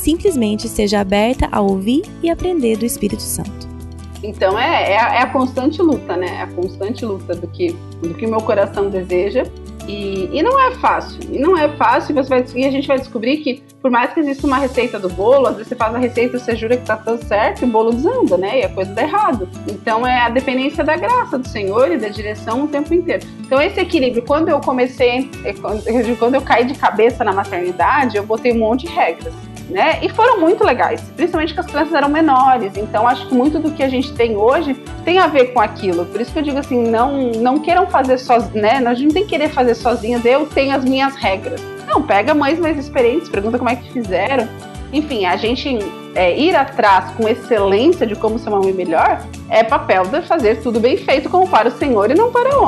Simplesmente seja aberta a ouvir e aprender do Espírito Santo. Então é, é, a, é a constante luta, né? É a constante luta do que, do que meu coração deseja e, e, não é fácil. E não é fácil. Você vai, e a gente vai descobrir que, por mais que exista uma receita do bolo, às vezes você faz a receita e você jura que tá tudo certo e o bolo desanda, né? E a coisa dá errado. Então é a dependência da graça do Senhor e da direção o tempo inteiro. Então esse equilíbrio, quando eu comecei, quando eu caí de cabeça na maternidade, eu botei um monte de regras né? E foram muito legais, principalmente que as crianças eram menores. Então, acho que muito do que a gente tem hoje tem a ver com aquilo. Por isso que eu digo assim, não, não queiram fazer sozinhos, né? A gente não tem que querer fazer sozinhas, eu tenho as minhas regras. Não, pega mães mais experientes, pergunta como é que fizeram. Enfim, a gente é, ir atrás com excelência de como ser uma mãe melhor é papel de fazer tudo bem feito como para o Senhor e não para o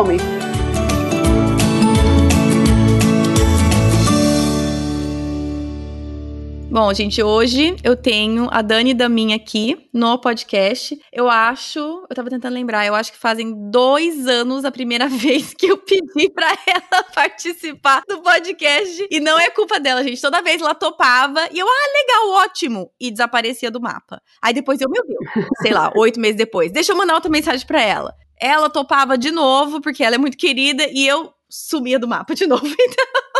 Bom, gente, hoje eu tenho a Dani da minha aqui no podcast. Eu acho, eu tava tentando lembrar, eu acho que fazem dois anos a primeira vez que eu pedi pra ela participar do podcast. E não é culpa dela, gente. Toda vez ela topava e eu, ah, legal, ótimo. E desaparecia do mapa. Aí depois eu, meu Deus, sei lá, oito meses depois, deixa eu mandar outra mensagem pra ela. Ela topava de novo, porque ela é muito querida, e eu sumia do mapa de novo. Então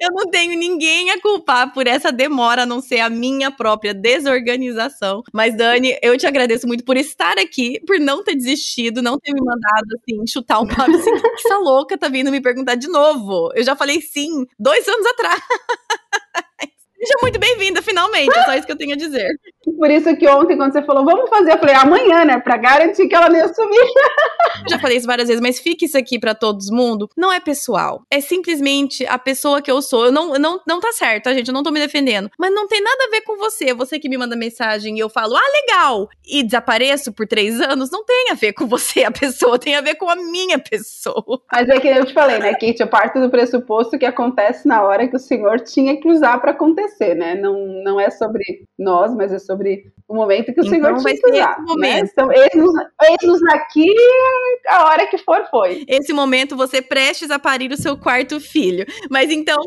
eu, não, tenho ninguém a culpar por essa demora, a não ser a minha própria desorganização. Mas, Dani, eu te agradeço muito por estar aqui, por não ter desistido, não ter me mandado, assim, chutar um papo assim, essa louca tá vindo me perguntar de novo. Eu já falei sim dois anos atrás. Seja muito bem-vinda, finalmente. É só isso que eu tenho a dizer. Por isso que ontem, quando você falou, vamos fazer, eu falei, amanhã, né? Pra garantir que ela não ia sumir. já falei isso várias vezes, mas fique isso aqui para todo mundo. Não é pessoal. É simplesmente a pessoa que eu sou. Eu não, não, não tá certo, tá, gente? Eu não tô me defendendo. Mas não tem nada a ver com você. Você que me manda mensagem e eu falo, ah, legal. E desapareço por três anos, não tem a ver com você, a pessoa. Tem a ver com a minha pessoa. Mas é que eu te falei, né, Kate? Eu parto do pressuposto que acontece na hora que o senhor tinha que usar para acontecer acontecer, né? Não, não é sobre nós, mas é sobre o momento que o então, Senhor te usar. Esse né? Então, eis-nos aqui, a hora que for, foi. Esse momento, você prestes a parir o seu quarto filho. Mas então,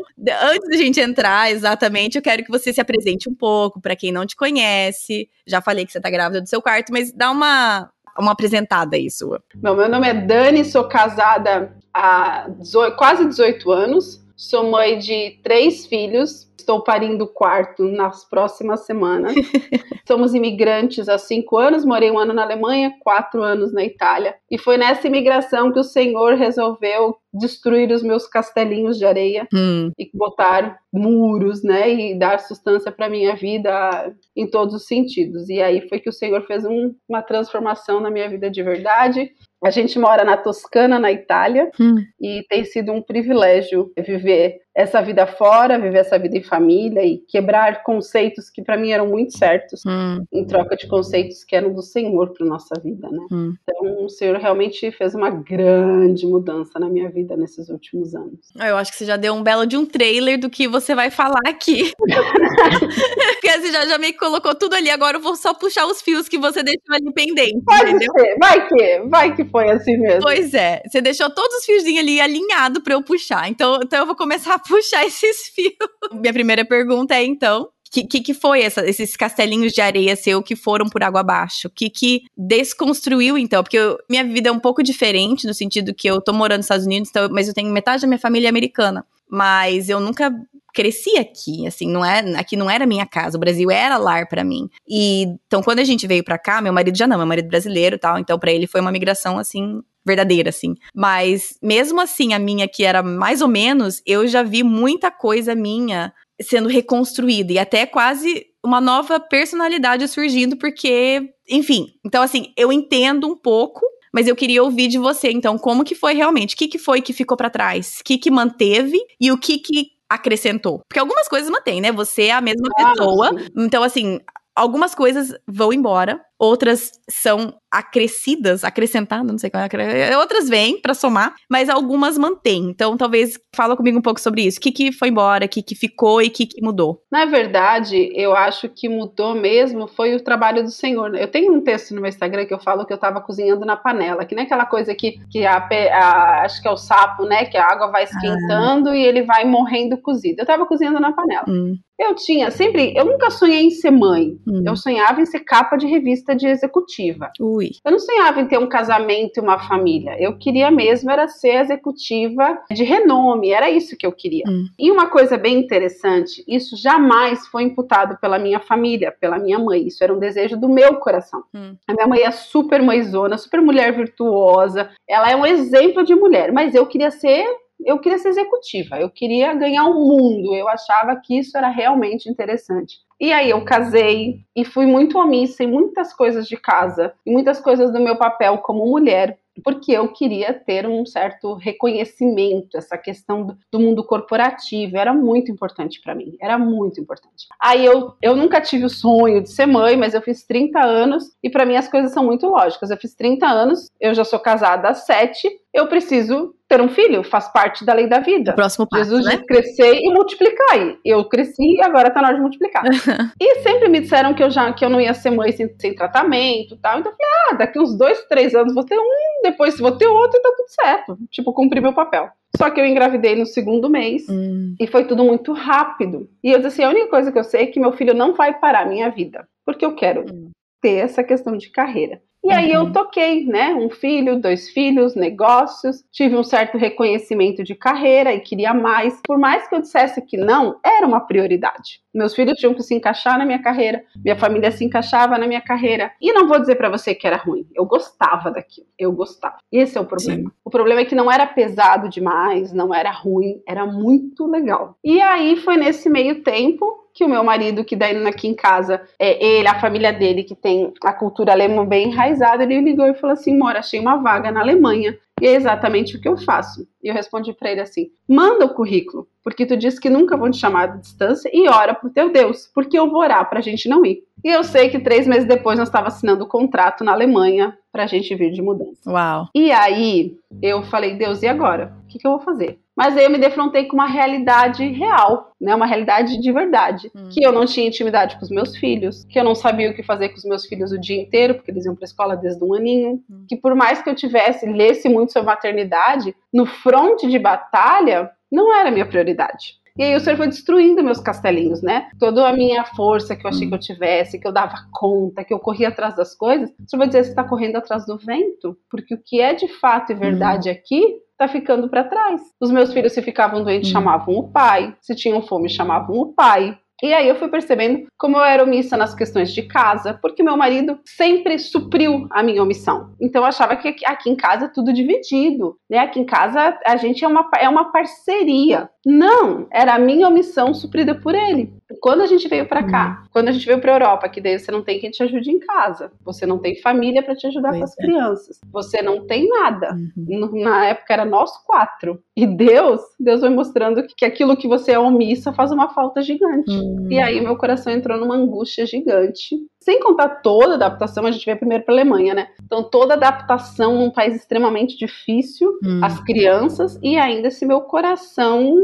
antes da gente entrar exatamente, eu quero que você se apresente um pouco, para quem não te conhece. Já falei que você tá grávida do seu quarto, mas dá uma, uma apresentada aí sua. Bom, meu nome é Dani, sou casada há 18, quase 18 anos, sou mãe de três filhos, estou parindo o quarto nas próximas semanas. Somos imigrantes há cinco anos, morei um ano na Alemanha, quatro anos na Itália. E foi nessa imigração que o Senhor resolveu destruir os meus castelinhos de areia hum. e botar muros, né, e dar sustância para minha vida em todos os sentidos. E aí foi que o Senhor fez um, uma transformação na minha vida de verdade. A gente mora na Toscana, na Itália, hum. e tem sido um privilégio viver essa vida fora, viver essa vida em família e quebrar conceitos que para mim eram muito certos, hum. em troca de conceitos que eram do Senhor para nossa vida, né? Hum. Então, o Senhor realmente fez uma grande mudança na minha vida nesses últimos anos. Eu acho que você já deu um belo de um trailer do que você vai falar aqui. Porque você já, já me colocou tudo ali, agora eu vou só puxar os fios que você deixou ali pendente. Pode entendeu? ser, vai que, vai que foi assim mesmo. Pois é, você deixou todos os fiozinhos ali alinhados para eu puxar. Então, então eu vou começar puxar esses fios. Minha primeira pergunta é, então, que, que, que, foi essa, esses castelinhos de areia seu que foram por água abaixo? Que, que desconstruiu, então? Porque eu, minha vida é um pouco diferente, no sentido que eu tô morando nos Estados Unidos, então, mas eu tenho metade da minha família americana. Mas eu nunca cresci aqui, assim, não é, aqui não era minha casa, o Brasil era lar para mim. E então quando a gente veio para cá, meu marido já não, meu marido brasileiro, tal, então para ele foi uma migração assim verdadeira, assim. Mas mesmo assim, a minha que era mais ou menos, eu já vi muita coisa minha sendo reconstruída e até quase uma nova personalidade surgindo, porque, enfim. Então, assim, eu entendo um pouco, mas eu queria ouvir de você, então, como que foi realmente? O que, que foi que ficou para trás? O que, que manteve e o que, que acrescentou? Porque algumas coisas mantém, né? Você é a mesma ah, pessoa. Sim. Então, assim, algumas coisas vão embora, outras são acrescidas, acrescentadas, não sei qual é, outras vêm para somar, mas algumas mantêm. Então, talvez fala comigo um pouco sobre isso. O que, que foi embora, o que, que ficou e o que, que mudou? Na verdade, eu acho que mudou mesmo foi o trabalho do Senhor. Eu tenho um texto no meu Instagram que eu falo que eu estava cozinhando na panela, que nem aquela coisa que, que a, a, acho que é o sapo, né? Que a água vai esquentando ah. e ele vai morrendo cozido. Eu estava cozinhando na panela. Hum. Eu tinha sempre, eu nunca sonhei em ser mãe. Hum. Eu sonhava em ser capa de revista de executiva. Ui. Eu não sonhava em ter um casamento e uma família. Eu queria mesmo era ser executiva de renome, era isso que eu queria. Hum. E uma coisa bem interessante, isso jamais foi imputado pela minha família, pela minha mãe. Isso era um desejo do meu coração. Hum. A minha mãe é super mãezona, super mulher virtuosa. Ela é um exemplo de mulher, mas eu queria ser eu queria ser executiva, eu queria ganhar o um mundo, eu achava que isso era realmente interessante. E aí eu casei e fui muito omissa em muitas coisas de casa, e muitas coisas do meu papel como mulher, porque eu queria ter um certo reconhecimento, essa questão do, do mundo corporativo era muito importante para mim, era muito importante. Aí eu, eu nunca tive o sonho de ser mãe, mas eu fiz 30 anos e para mim as coisas são muito lógicas. Eu fiz 30 anos, eu já sou casada há 7, eu preciso ter um filho, faz parte da lei da vida. O próximo passo, Jesus né? crescer e multiplicar. Eu cresci e agora tá na hora de multiplicar. e sempre me disseram que eu já que eu não ia ser mãe sem, sem tratamento, tal. Então eu falei, ah, daqui uns dois, três anos vou ter um, depois vou ter outro e tá tudo certo. Tipo, cumpri meu papel. Só que eu engravidei no segundo mês hum. e foi tudo muito rápido. E eu disse assim, a única coisa que eu sei é que meu filho não vai parar a minha vida, porque eu quero hum. ter essa questão de carreira. E aí eu uhum. toquei, né? Um filho, dois filhos, negócios, tive um certo reconhecimento de carreira e queria mais. Por mais que eu dissesse que não, era uma prioridade. Meus filhos tinham que se encaixar na minha carreira, minha família se encaixava na minha carreira. E não vou dizer para você que era ruim, eu gostava daquilo, eu gostava. Esse é o problema. Sim. O problema é que não era pesado demais, não era ruim, era muito legal. E aí foi nesse meio tempo que o meu marido, que daí aqui em casa, é ele, a família dele, que tem a cultura alemã bem enraizada, ele ligou e falou assim: Mora, achei uma vaga na Alemanha. E é exatamente o que eu faço. E eu respondi para ele assim: manda o currículo, porque tu disse que nunca vão te chamar de distância e ora pro teu Deus, porque eu vou orar pra gente não ir. E eu sei que três meses depois nós estávamos assinando o contrato na Alemanha pra gente vir de mudança. Uau. E aí eu falei: Deus, e agora? O que, que eu vou fazer? Mas aí eu me defrontei com uma realidade real, né? Uma realidade de verdade. Hum. Que eu não tinha intimidade com os meus filhos, que eu não sabia o que fazer com os meus filhos o dia inteiro, porque eles iam para escola desde um aninho. Hum. Que por mais que eu tivesse, lesse muito sobre maternidade, no fronte de batalha, não era a minha prioridade. E aí o senhor foi destruindo meus castelinhos, né? Toda a minha força que eu achei que eu tivesse, que eu dava conta, que eu corria atrás das coisas, o senhor vai dizer, você está correndo atrás do vento? Porque o que é de fato e verdade hum. aqui tá ficando para trás. Os meus filhos, se ficavam doentes, hum. chamavam o pai. Se tinham fome, chamavam o pai. E aí eu fui percebendo como eu era omissa nas questões de casa, porque meu marido sempre supriu a minha omissão. Então eu achava que aqui em casa é tudo dividido, né? Aqui em casa a gente é uma, é uma parceria. Não, era a minha omissão suprida por ele. Quando a gente veio para cá, hum. quando a gente veio para Europa, que daí você não tem quem te ajude em casa, você não tem família para te ajudar pois com as é. crianças, você não tem nada. Uhum. Na época era nós quatro. E Deus, Deus vai mostrando que, que aquilo que você é omissa faz uma falta gigante. Uhum. E aí meu coração entrou numa angústia gigante. Sem contar toda a adaptação, a gente veio primeiro para Alemanha, né? Então toda a adaptação num país extremamente difícil, uhum. as crianças e ainda esse meu coração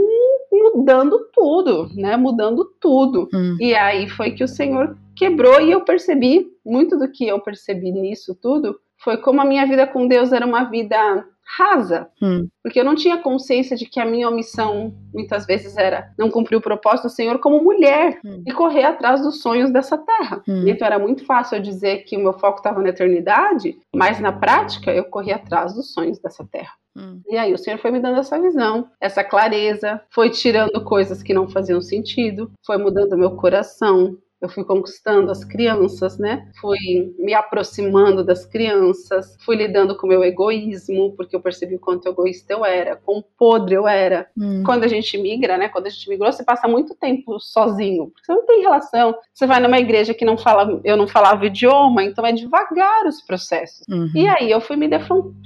mudando tudo, né? Mudando tudo. Hum. E aí foi que o Senhor quebrou e eu percebi, muito do que eu percebi nisso tudo, foi como a minha vida com Deus era uma vida rasa, hum. porque eu não tinha consciência de que a minha omissão muitas vezes era não cumprir o propósito do Senhor como mulher hum. e correr atrás dos sonhos dessa terra. Hum. Então era muito fácil eu dizer que o meu foco estava na eternidade, mas na prática eu corri atrás dos sonhos dessa terra. Hum. E aí o Senhor foi me dando essa visão, essa clareza, foi tirando coisas que não faziam sentido, foi mudando meu coração, eu fui conquistando as crianças, né? Fui me aproximando das crianças, fui lidando com o meu egoísmo, porque eu percebi o quanto egoísta eu era, quão podre eu era. Hum. Quando a gente migra, né? Quando a gente migrou, você passa muito tempo sozinho, porque você não tem relação. Você vai numa igreja que não fala, eu não falava o idioma, então é devagar os processos. Uhum. E aí eu fui me,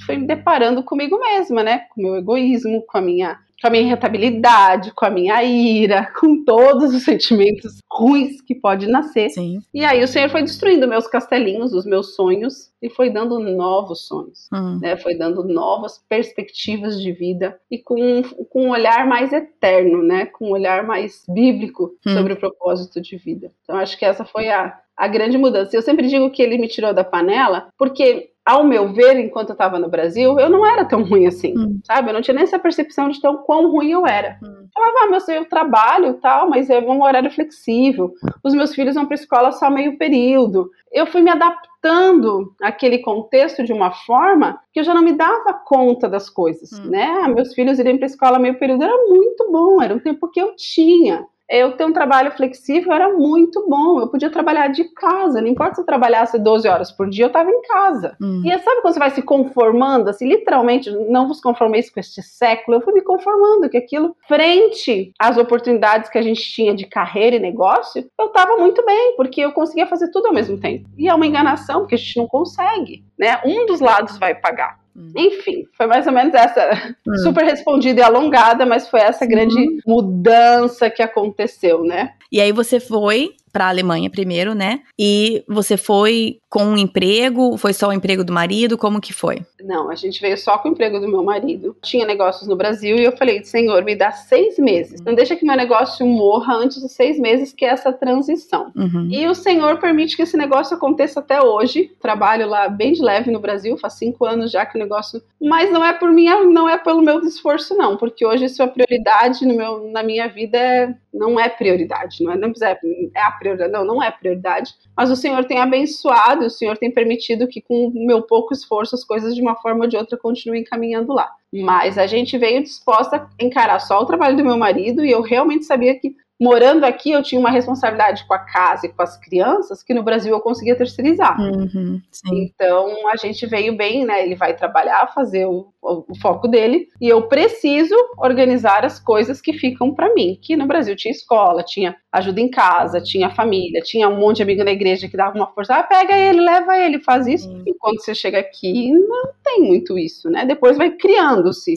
fui me deparando comigo mesma, né? Com o meu egoísmo, com a minha com a minha irritabilidade, com a minha ira, com todos os sentimentos ruins que pode nascer. Sim. E aí o Senhor foi destruindo meus castelinhos, os meus sonhos, e foi dando novos sonhos, Hum. né? Foi dando novas perspectivas de vida e com, com um olhar mais eterno, né? Com um olhar mais bíblico Hum. sobre o propósito de vida. Então acho que essa foi a, a grande mudança. Eu sempre digo que ele me tirou da panela, porque ao meu ver, enquanto eu estava no Brasil, eu não era tão ruim assim, Hum. sabe? Eu não tinha nem essa percepção de tão quão ruim eu era. Hum. Eu falava, ah, meu, eu trabalho e tal, mas é um horário flexível. Os meus filhos vão para escola só meio período. Eu fui me adaptando àquele contexto de uma forma que eu já não me dava conta das coisas, Hum. né? Meus filhos irem para escola meio período era muito bom, era um tempo que eu tinha. Eu ter um trabalho flexível era muito bom. Eu podia trabalhar de casa, não importa se eu trabalhasse 12 horas por dia, eu estava em casa. Hum. E é, sabe quando você vai se conformando, assim, literalmente, não vos conformeis com este século, eu fui me conformando que aquilo, frente às oportunidades que a gente tinha de carreira e negócio, eu estava muito bem, porque eu conseguia fazer tudo ao mesmo tempo. E é uma enganação, porque a gente não consegue, né? Um dos lados vai pagar. Hum. Enfim, foi mais ou menos essa, Hum. super respondida e alongada, mas foi essa grande mudança que aconteceu, né? E aí você foi para a Alemanha primeiro, né? E você foi com um emprego? Foi só o emprego do marido? Como que foi? Não, a gente veio só com o emprego do meu marido. Tinha negócios no Brasil e eu falei, Senhor, me dá seis meses. Não deixa que meu negócio morra antes de seis meses, que é essa transição. Uhum. E o Senhor permite que esse negócio aconteça até hoje. Trabalho lá bem de leve no Brasil, faz cinco anos já que o negócio. Mas não é por minha, não é pelo meu esforço, não, porque hoje isso é prioridade no meu, na minha vida é, não é prioridade, não é, não é, é a prioridade, não, não é prioridade. Mas o Senhor tem abençoado, o Senhor tem permitido que com o meu pouco esforço as coisas de uma forma ou de outra continuem caminhando lá. Mas a gente veio disposta a encarar só o trabalho do meu marido e eu realmente sabia que morando aqui eu tinha uma responsabilidade com a casa e com as crianças que no Brasil eu conseguia terceirizar. Uhum. Então a gente veio bem, né? Ele vai trabalhar, fazer o, o, foco dele e eu preciso organizar as coisas que ficam para mim. Que no Brasil tinha escola, tinha ajuda em casa, tinha família, tinha um monte de amigo na igreja que dava uma força. Ah, pega ele, leva ele, faz isso. Sim. E quando você chega aqui, não tem muito isso, né? Depois vai criando-se.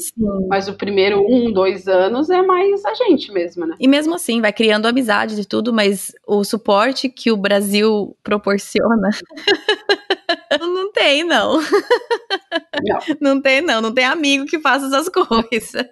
Mas o primeiro um, dois anos é mais a gente mesmo, né? E mesmo assim, vai criando amizade de tudo, mas o suporte que o Brasil proporciona. Não tem, não. Não, Não tem, não. Não tem amigo que faça essas coisas.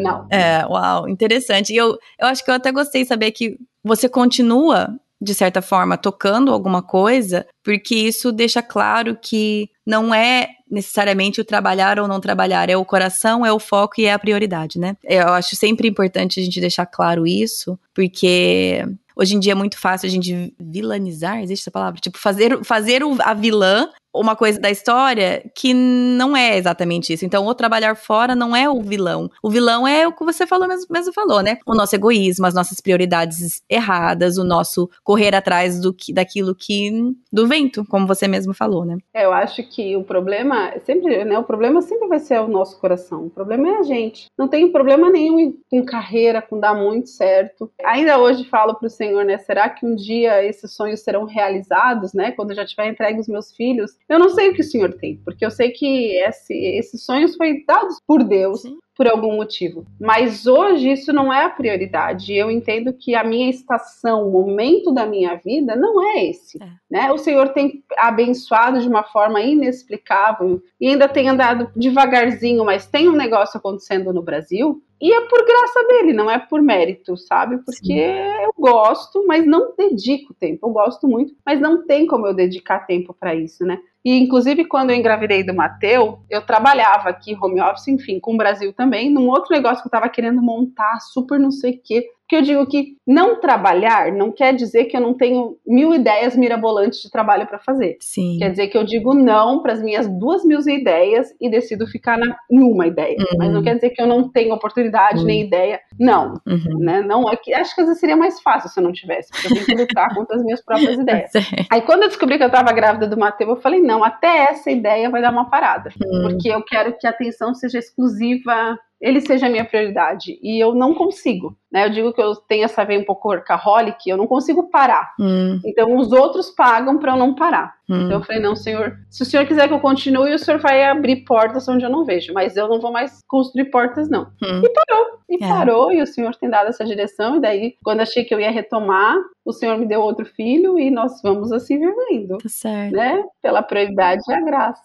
não. É, uau, interessante. E eu, eu acho que eu até gostei de saber que você continua, de certa forma, tocando alguma coisa, porque isso deixa claro que não é necessariamente o trabalhar ou não trabalhar, é o coração, é o foco e é a prioridade, né? Eu acho sempre importante a gente deixar claro isso, porque hoje em dia é muito fácil a gente vilanizar, existe essa palavra? Tipo, fazer, fazer a vilã uma coisa da história que não é exatamente isso. Então, o trabalhar fora não é o vilão. O vilão é o que você falou mesmo, mesmo falou, né? O nosso egoísmo, as nossas prioridades erradas, o nosso correr atrás do que, daquilo que do vento, como você mesmo falou, né? É, eu acho que o problema sempre, né? O problema sempre vai ser o nosso coração. O problema é a gente. Não tem problema nenhum com carreira, com dar muito certo. Ainda hoje falo para o Senhor, né? Será que um dia esses sonhos serão realizados, né? Quando eu já tiver entregue os meus filhos? Eu não sei o que o Senhor tem, porque eu sei que esse, esses sonhos foram dados por Deus Sim. por algum motivo. Mas hoje isso não é a prioridade. Eu entendo que a minha estação, o momento da minha vida não é esse. É. Né? O Senhor tem abençoado de uma forma inexplicável e ainda tem andado devagarzinho, mas tem um negócio acontecendo no Brasil. E é por graça dele, não é por mérito, sabe? Porque eu gosto, mas não dedico tempo. Eu gosto muito, mas não tem como eu dedicar tempo para isso, né? E, inclusive, quando eu engravidei do Mateu, eu trabalhava aqui, home office, enfim, com o Brasil também, num outro negócio que eu tava querendo montar, super não sei o quê. Porque eu digo que não trabalhar não quer dizer que eu não tenho mil ideias mirabolantes de trabalho para fazer. Sim. Quer dizer que eu digo não para as minhas duas mil ideias e decido ficar na, em uma ideia. Uhum. Mas não quer dizer que eu não tenho oportunidade Uhum. nem ideia. Não, Uhum. né? Não, é que, acho que às vezes seria mais fácil se eu não tivesse, porque eu tenho que lutar contra as minhas próprias ideias. Certo. Aí quando eu descobri que eu estava grávida do Mateus, eu falei, não, até essa ideia vai dar uma parada. Hum. Porque eu quero que a atenção seja exclusiva ele seja a minha prioridade. E eu não consigo. Né? Eu digo que eu tenho essa veia um pouco workaholic, eu não consigo parar. Hum. Então os outros pagam para eu não parar. Hum. Então eu falei, não, senhor, se o senhor quiser que eu continue, o senhor vai abrir portas onde eu não vejo, mas eu não vou mais construir portas, não. Hum. E parou, e é. parou, e o senhor tem dado essa direção, e daí, quando achei que eu ia retomar, o senhor me deu outro filho e nós vamos assim vivendo. Tá certo. Né? Pela prioridade e a graça.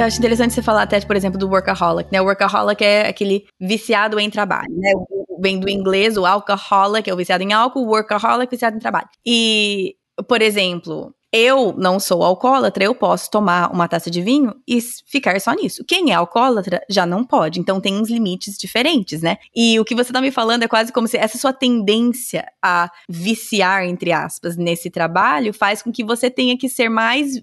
Eu acho interessante você falar até, por exemplo, do workaholic, né? O workaholic é aquele viciado em trabalho, né? Vem do inglês, o alcoholic é o viciado em álcool, o workaholic é viciado em trabalho. E, por exemplo, eu não sou alcoólatra, eu posso tomar uma taça de vinho e ficar só nisso. Quem é alcoólatra já não pode, então tem uns limites diferentes, né? E o que você tá me falando é quase como se essa sua tendência a viciar, entre aspas, nesse trabalho faz com que você tenha que ser mais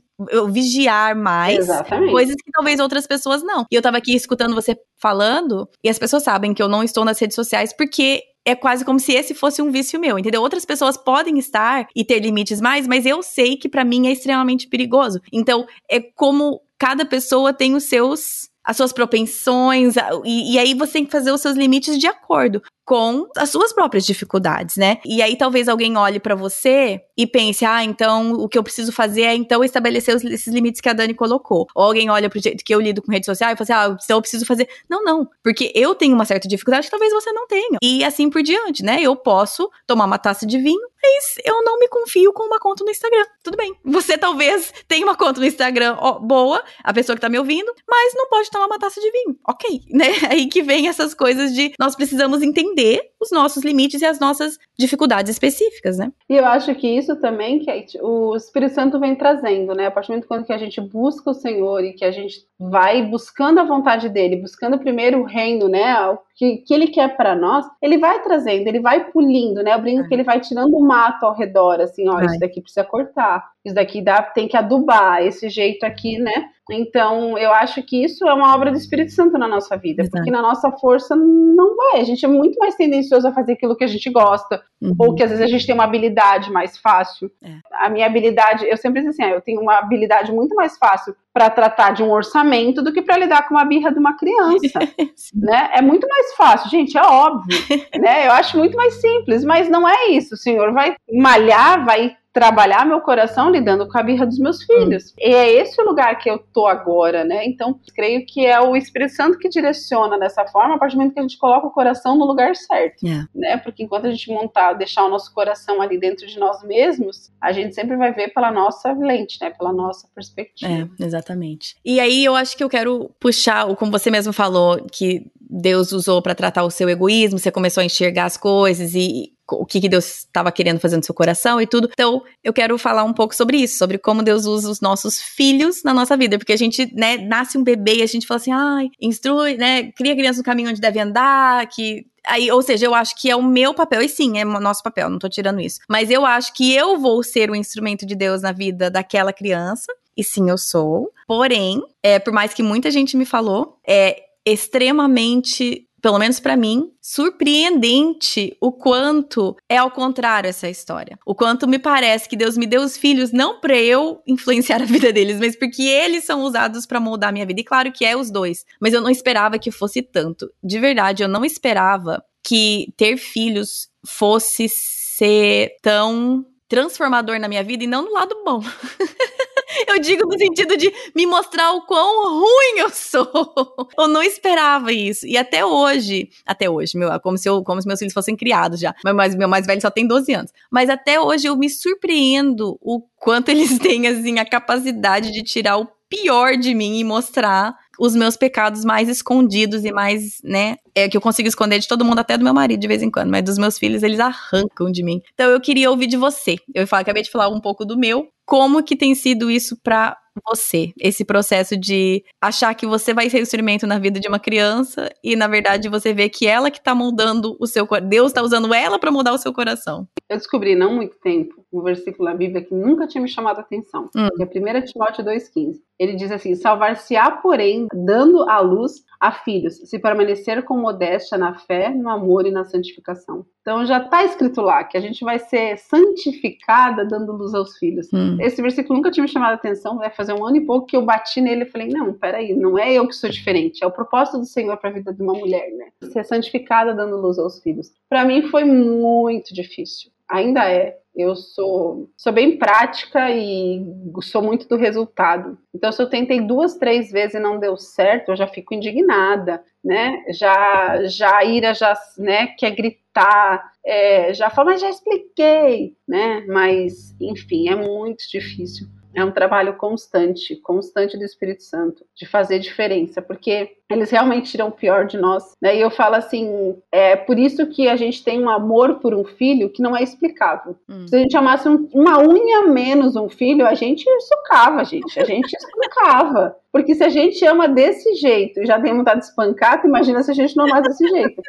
vigiar mais Exatamente. coisas que talvez outras pessoas não. E eu tava aqui escutando você falando, e as pessoas sabem que eu não estou nas redes sociais porque é quase como se esse fosse um vício meu, entendeu? Outras pessoas podem estar e ter limites mais, mas eu sei que para mim é extremamente perigoso. Então, é como cada pessoa tem os seus as suas propensões, e, e, aí você tem que fazer os seus limites de acordo com as suas próprias dificuldades, né? E aí talvez alguém olhe para você e pense, ah, então o que eu preciso fazer é então estabelecer os, esses limites que a Dani colocou. Ou alguém olha pro jeito que eu lido com rede social e fala assim, ah, então eu preciso fazer. Não, não, porque eu tenho uma certa dificuldade que talvez você não tenha. E assim por diante, né? Eu posso tomar uma taça de vinho, mas eu não me confio com uma conta no Instagram. Tudo bem. Você talvez tenha uma conta no Instagram boa, a pessoa que tá me ouvindo, mas não pode tomar uma taça de vinho. Ok, né? Aí que vem essas coisas de nós precisamos entender os nossos limites e as nossas dificuldades específicas, né? E eu acho que isso também que o Espírito Santo vem trazendo, né? A partir do momento quando que a gente busca o Senhor e que a gente vai buscando a vontade dele, buscando primeiro o reino, né? O que, que ele quer para nós, ele vai trazendo, ele vai pulindo, né? Eu brinco é. que ele vai tirando o mato ao redor, assim, ó, isso daqui precisa cortar, isso daqui dá, tem que adubar, esse jeito aqui, né? Então, eu acho que isso é uma obra do Espírito Santo na nossa vida, Exato. porque na nossa força não vai. A gente é muito mais tendencioso a fazer aquilo que a gente gosta, uhum. ou que às vezes a gente tem uma habilidade mais fácil. É. A minha habilidade, eu sempre digo assim, ah, eu tenho uma habilidade muito mais fácil para tratar de um orçamento do que para lidar com uma birra de uma criança, né? É muito mais fácil, gente, é óbvio, né? Eu acho muito mais simples, mas não é isso. O senhor vai malhar, vai trabalhar meu coração lidando com a birra dos meus filhos. Hum. E é esse o lugar que eu tô agora, né? Então, creio que é o Espírito Santo que direciona dessa forma, a partir do momento que a gente coloca o coração no lugar certo, yeah. né? Porque enquanto a gente montar, deixar o nosso coração ali dentro de nós mesmos, a gente sempre vai ver pela nossa lente, né? Pela nossa perspectiva. É, exatamente. E aí eu acho que eu quero puxar, como você mesmo falou, que Deus usou para tratar o seu egoísmo, você começou a enxergar as coisas e o que, que Deus estava querendo fazer no seu coração e tudo. Então, eu quero falar um pouco sobre isso, sobre como Deus usa os nossos filhos na nossa vida, porque a gente, né, nasce um bebê e a gente fala assim, ai, instrui, né, cria a criança no caminho onde deve andar, que Aí, ou seja, eu acho que é o meu papel, e sim, é o nosso papel, não tô tirando isso. Mas eu acho que eu vou ser o instrumento de Deus na vida daquela criança, e sim, eu sou. Porém, é, por mais que muita gente me falou, é extremamente pelo menos para mim, surpreendente o quanto é ao contrário essa história. O quanto me parece que Deus me deu os filhos não para eu influenciar a vida deles, mas porque eles são usados para moldar a minha vida. E claro que é os dois, mas eu não esperava que fosse tanto. De verdade, eu não esperava que ter filhos fosse ser tão transformador na minha vida e não no lado bom. eu digo no sentido de me mostrar o quão ruim eu sou. Eu não esperava isso. E até hoje, até hoje, meu, como se, eu, como se meus filhos fossem criados já. Mas meu mais velho só tem 12 anos. Mas até hoje eu me surpreendo o quanto eles têm, assim, a capacidade de tirar o pior de mim e mostrar os meus pecados mais escondidos e mais, né, é que eu consigo esconder de todo mundo, até do meu marido de vez em quando, mas dos meus filhos eles arrancam de mim. Então eu queria ouvir de você. Eu acabei de falar um pouco do meu, como que tem sido isso para você, esse processo de achar que você vai ser instrumento na vida de uma criança e na verdade você vê que ela que tá moldando o seu Deus tá usando ela para mudar o seu coração. Eu descobri não muito tempo um versículo na Bíblia que nunca tinha me chamado a atenção, hum. que é 1 Timóteo 2,15. Ele diz assim: Salvar-se-á, porém, dando à luz a filhos, se permanecer com modéstia na fé, no amor e na santificação. Então já está escrito lá que a gente vai ser santificada dando luz aos filhos. Hum. Esse versículo nunca tinha me chamado a atenção, vai fazer um ano e pouco que eu bati nele e falei: não, peraí, não é eu que sou diferente, é o propósito do Senhor para a vida de uma mulher, né? Ser santificada dando luz aos filhos. Para mim foi muito difícil ainda é. Eu sou, sou bem prática e sou muito do resultado. Então, se eu tentei duas, três vezes e não deu certo, eu já fico indignada, né? Já, já a ira já né, quer gritar, é, já fala, mas já expliquei, né? Mas, enfim, é muito difícil é um trabalho constante, constante do Espírito Santo, de fazer diferença, porque eles realmente tiram o pior de nós. Né? E eu falo assim, é por isso que a gente tem um amor por um filho que não é explicável. Hum. Se a gente amasse um, uma unha menos um filho, a gente socava, gente, a gente espancava. Porque se a gente ama desse jeito e já tem vontade de espancar, imagina se a gente não amasse desse jeito.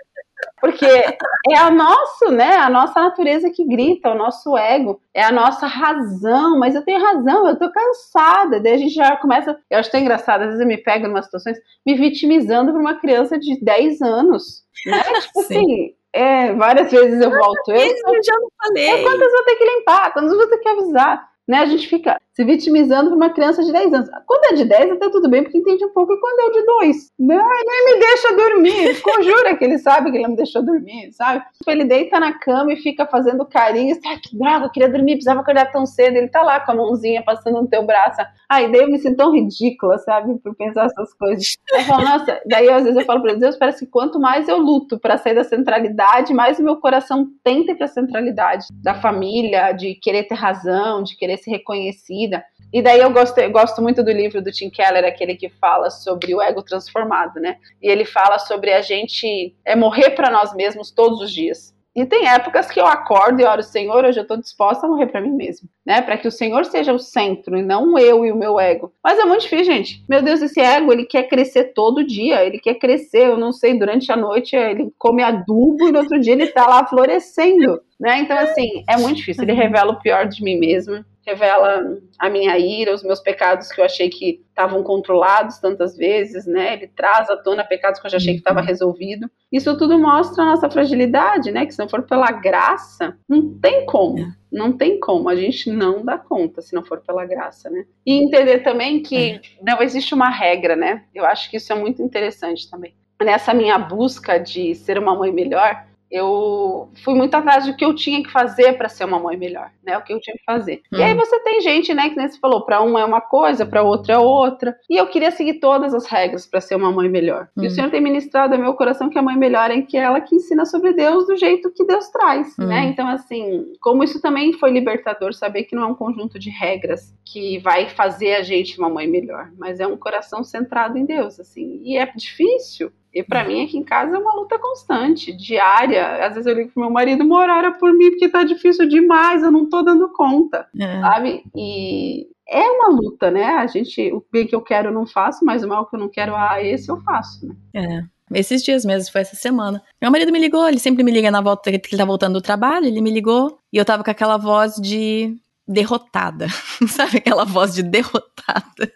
Porque é a nosso, né? A nossa natureza que grita, o nosso ego, é a nossa razão, mas eu tenho razão, eu tô cansada. Daí a gente já começa. Eu acho tão engraçado, às vezes eu me pego em umas situações me vitimizando por uma criança de 10 anos. Né? Tipo assim, é, várias vezes eu volto. Eu, eu já não falei. É, quantas eu vou ter que limpar? Quantas eu vou ter que avisar? Né? A gente fica se vitimizando por uma criança de 10 anos. Quando é de 10, até tudo bem, porque entende um pouco. E quando é o de 2? Não, ele me deixa dormir. Conjura que ele sabe que ele não deixou dormir, sabe? Ele deita na cama e fica fazendo carinho. Ah, que droga, eu queria dormir, precisava acordar tão cedo. Ele tá lá com a mãozinha passando no teu braço. Aí daí eu me sinto tão ridícula, sabe? Por pensar essas coisas. Eu falo, nossa, daí às vezes eu falo pra Deus, parece que quanto mais eu luto para sair da centralidade, mais o meu coração tenta ir pra centralidade da família, de querer ter razão, de querer ser reconhecida. E daí eu gosto, eu gosto muito do livro do Tim Keller, aquele que fala sobre o ego transformado, né? E ele fala sobre a gente é morrer para nós mesmos todos os dias. E tem épocas que eu acordo e oro, Senhor, hoje eu estou disposta a morrer para mim mesmo, né? Para que o Senhor seja o centro e não eu e o meu ego. Mas é muito difícil, gente. Meu Deus, esse ego, ele quer crescer todo dia, ele quer crescer, eu não sei, durante a noite ele come adubo e no outro dia ele está lá florescendo, né? Então, assim, é muito difícil. Ele revela o pior de mim mesmo revela a minha ira, os meus pecados que eu achei que estavam controlados tantas vezes, né? Ele traz à tona pecados que eu já achei que estava uhum. resolvido. Isso tudo mostra a nossa fragilidade, né? Que se não for pela graça, não tem como. É. Não tem como, a gente não dá conta se não for pela graça, né? E entender também que é. não existe uma regra, né? Eu acho que isso é muito interessante também. Nessa minha busca de ser uma mãe melhor, eu fui muito atrás do que eu tinha que fazer para ser uma mãe melhor, né? O que eu tinha que fazer. Hum. E aí você tem gente, né, que nem você falou, para um é uma coisa, para outro é outra. E eu queria seguir todas as regras para ser uma mãe melhor. Hum. E o hum. Senhor tem ministrado ao meu coração que a mãe melhor é que é ela que ensina sobre Deus do jeito que Deus traz, hum. né? Então assim, como isso também foi libertador saber que não é um conjunto de regras que vai fazer a gente uma mãe melhor, mas é um coração centrado em Deus, assim. E é difícil, e para mim aqui em casa é uma luta constante, diária. Às vezes eu ligo pro meu marido, uma hora por mim, porque tá difícil demais, eu não tô dando conta, é. sabe? E é uma luta, né? A gente, o bem que eu quero eu não faço, mas o mal que eu não quero, ah, esse eu faço, né? É. Esses dias mesmo, foi essa semana. Meu marido me ligou, ele sempre me liga na volta que ele tá voltando do trabalho, ele me ligou e eu tava com aquela voz de derrotada. Sabe aquela voz de derrotada?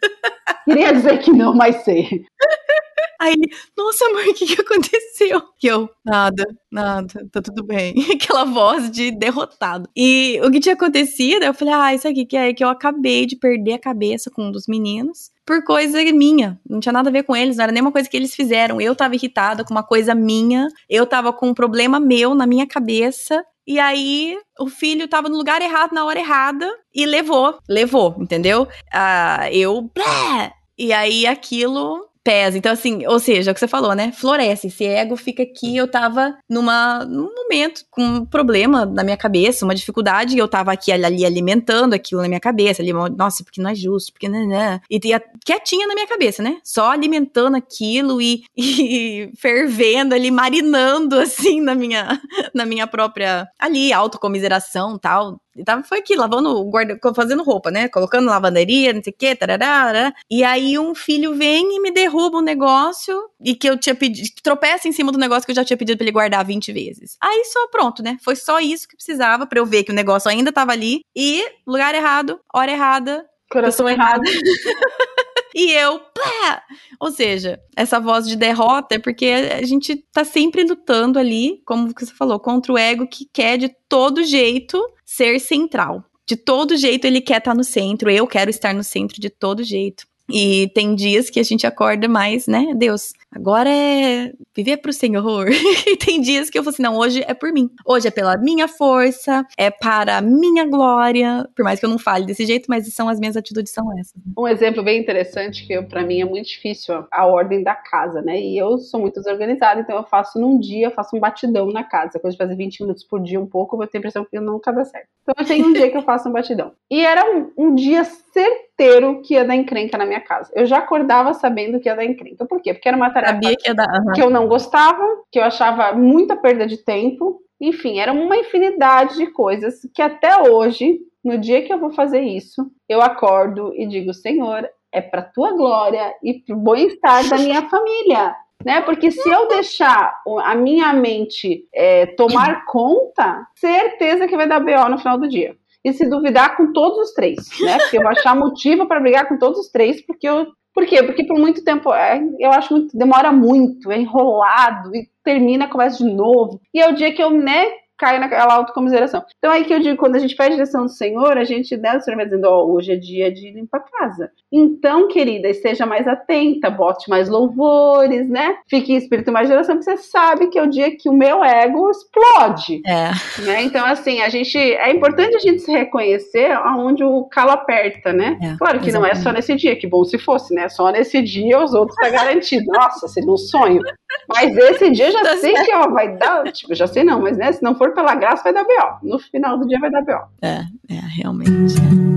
Queria dizer que não, mas sei. Aí ele, nossa, mãe, o que, que aconteceu? E eu, nada, nada, tá tudo bem. Aquela voz de derrotado. E o que tinha acontecido, eu falei, ah, isso aqui que é que eu acabei de perder a cabeça com um dos meninos por coisa minha. Não tinha nada a ver com eles, não era nenhuma coisa que eles fizeram. Eu tava irritada com uma coisa minha, eu tava com um problema meu na minha cabeça. E aí, o filho tava no lugar errado, na hora errada, e levou, levou, entendeu? Ah, eu, blé! E aí, aquilo pesa. Então, assim, ou seja, é o que você falou, né? Floresce. Esse ego fica aqui. Eu tava numa, num momento com um problema na minha cabeça, uma dificuldade, e eu tava aqui ali alimentando aquilo na minha cabeça. Ali, nossa, porque não é justo, porque né, né. E ia quietinha na minha cabeça, né? Só alimentando aquilo e, e fervendo ali, marinando, assim, na minha, na minha própria, ali, autocomiseração tal. E tava, foi aqui, lavando, guarda, fazendo roupa, né? Colocando lavanderia, não sei o quê, tarará, E aí um filho vem e me derruba um negócio e que eu tinha pedido, tropeça em cima do negócio que eu já tinha pedido pra ele guardar 20 vezes. Aí só pronto, né? Foi só isso que precisava para eu ver que o negócio ainda tava ali e lugar errado, hora errada, coração errado. E eu, pá! Ou seja, essa voz de derrota é porque a gente tá sempre lutando ali, como você falou, contra o ego que quer de todo jeito ser central. De todo jeito ele quer estar tá no centro, eu quero estar no centro de todo jeito. E tem dias que a gente acorda mais, né? Deus, agora é viver pro Senhor. e tem dias que eu falo assim: não, hoje é por mim. Hoje é pela minha força, é para a minha glória. Por mais que eu não fale desse jeito, mas são as minhas atitudes são essas. Um exemplo bem interessante que para mim é muito difícil a ordem da casa, né? E eu sou muito desorganizada, então eu faço num dia, faço um batidão na casa. Coisa de fazer 20 minutos por dia, um pouco, eu vou ter a impressão que nunca dá certo. Então eu tenho um dia que eu faço um batidão. E era um, um dia certeiro que ia dar encrenca na minha casa. Eu já acordava sabendo que ia dar encrenca. Por quê? Porque era uma tarefa que, dar, uhum. que eu não gostava, que eu achava muita perda de tempo. Enfim, era uma infinidade de coisas que até hoje, no dia que eu vou fazer isso, eu acordo e digo: Senhor, é para tua glória e para o bem-estar da minha família. Né? Porque se eu deixar a minha mente é, tomar conta, certeza que vai dar BO no final do dia e se duvidar com todos os três, né? Porque eu vou achar motivo para brigar com todos os três, porque eu. Por quê? Porque por muito tempo, é, eu acho muito, demora muito, é enrolado e termina, começa de novo. E é o dia que eu, né, cai naquela autocomiseração. Então aí que eu digo, quando a gente pede direção do Senhor, a gente, né, o Senhor vai dizendo, ó, oh, hoje é dia de limpar a casa. Então, querida, esteja mais atenta, bote mais louvores, né? Fique em espírito mais de oração, porque você sabe que é o dia que o meu ego explode. É. Né? Então, assim, a gente, é importante a gente se reconhecer aonde o calo aperta, né? É, claro que exatamente. não é só nesse dia, que bom se fosse, né? Só nesse dia os outros tá garantido. Nossa, seria um sonho. Mas esse dia eu já tá sei que, ó, vai dar, tipo, já sei não, mas né, se não for pela graça, vai dar B.O. No final do dia vai dar B.O. É, é, realmente. É.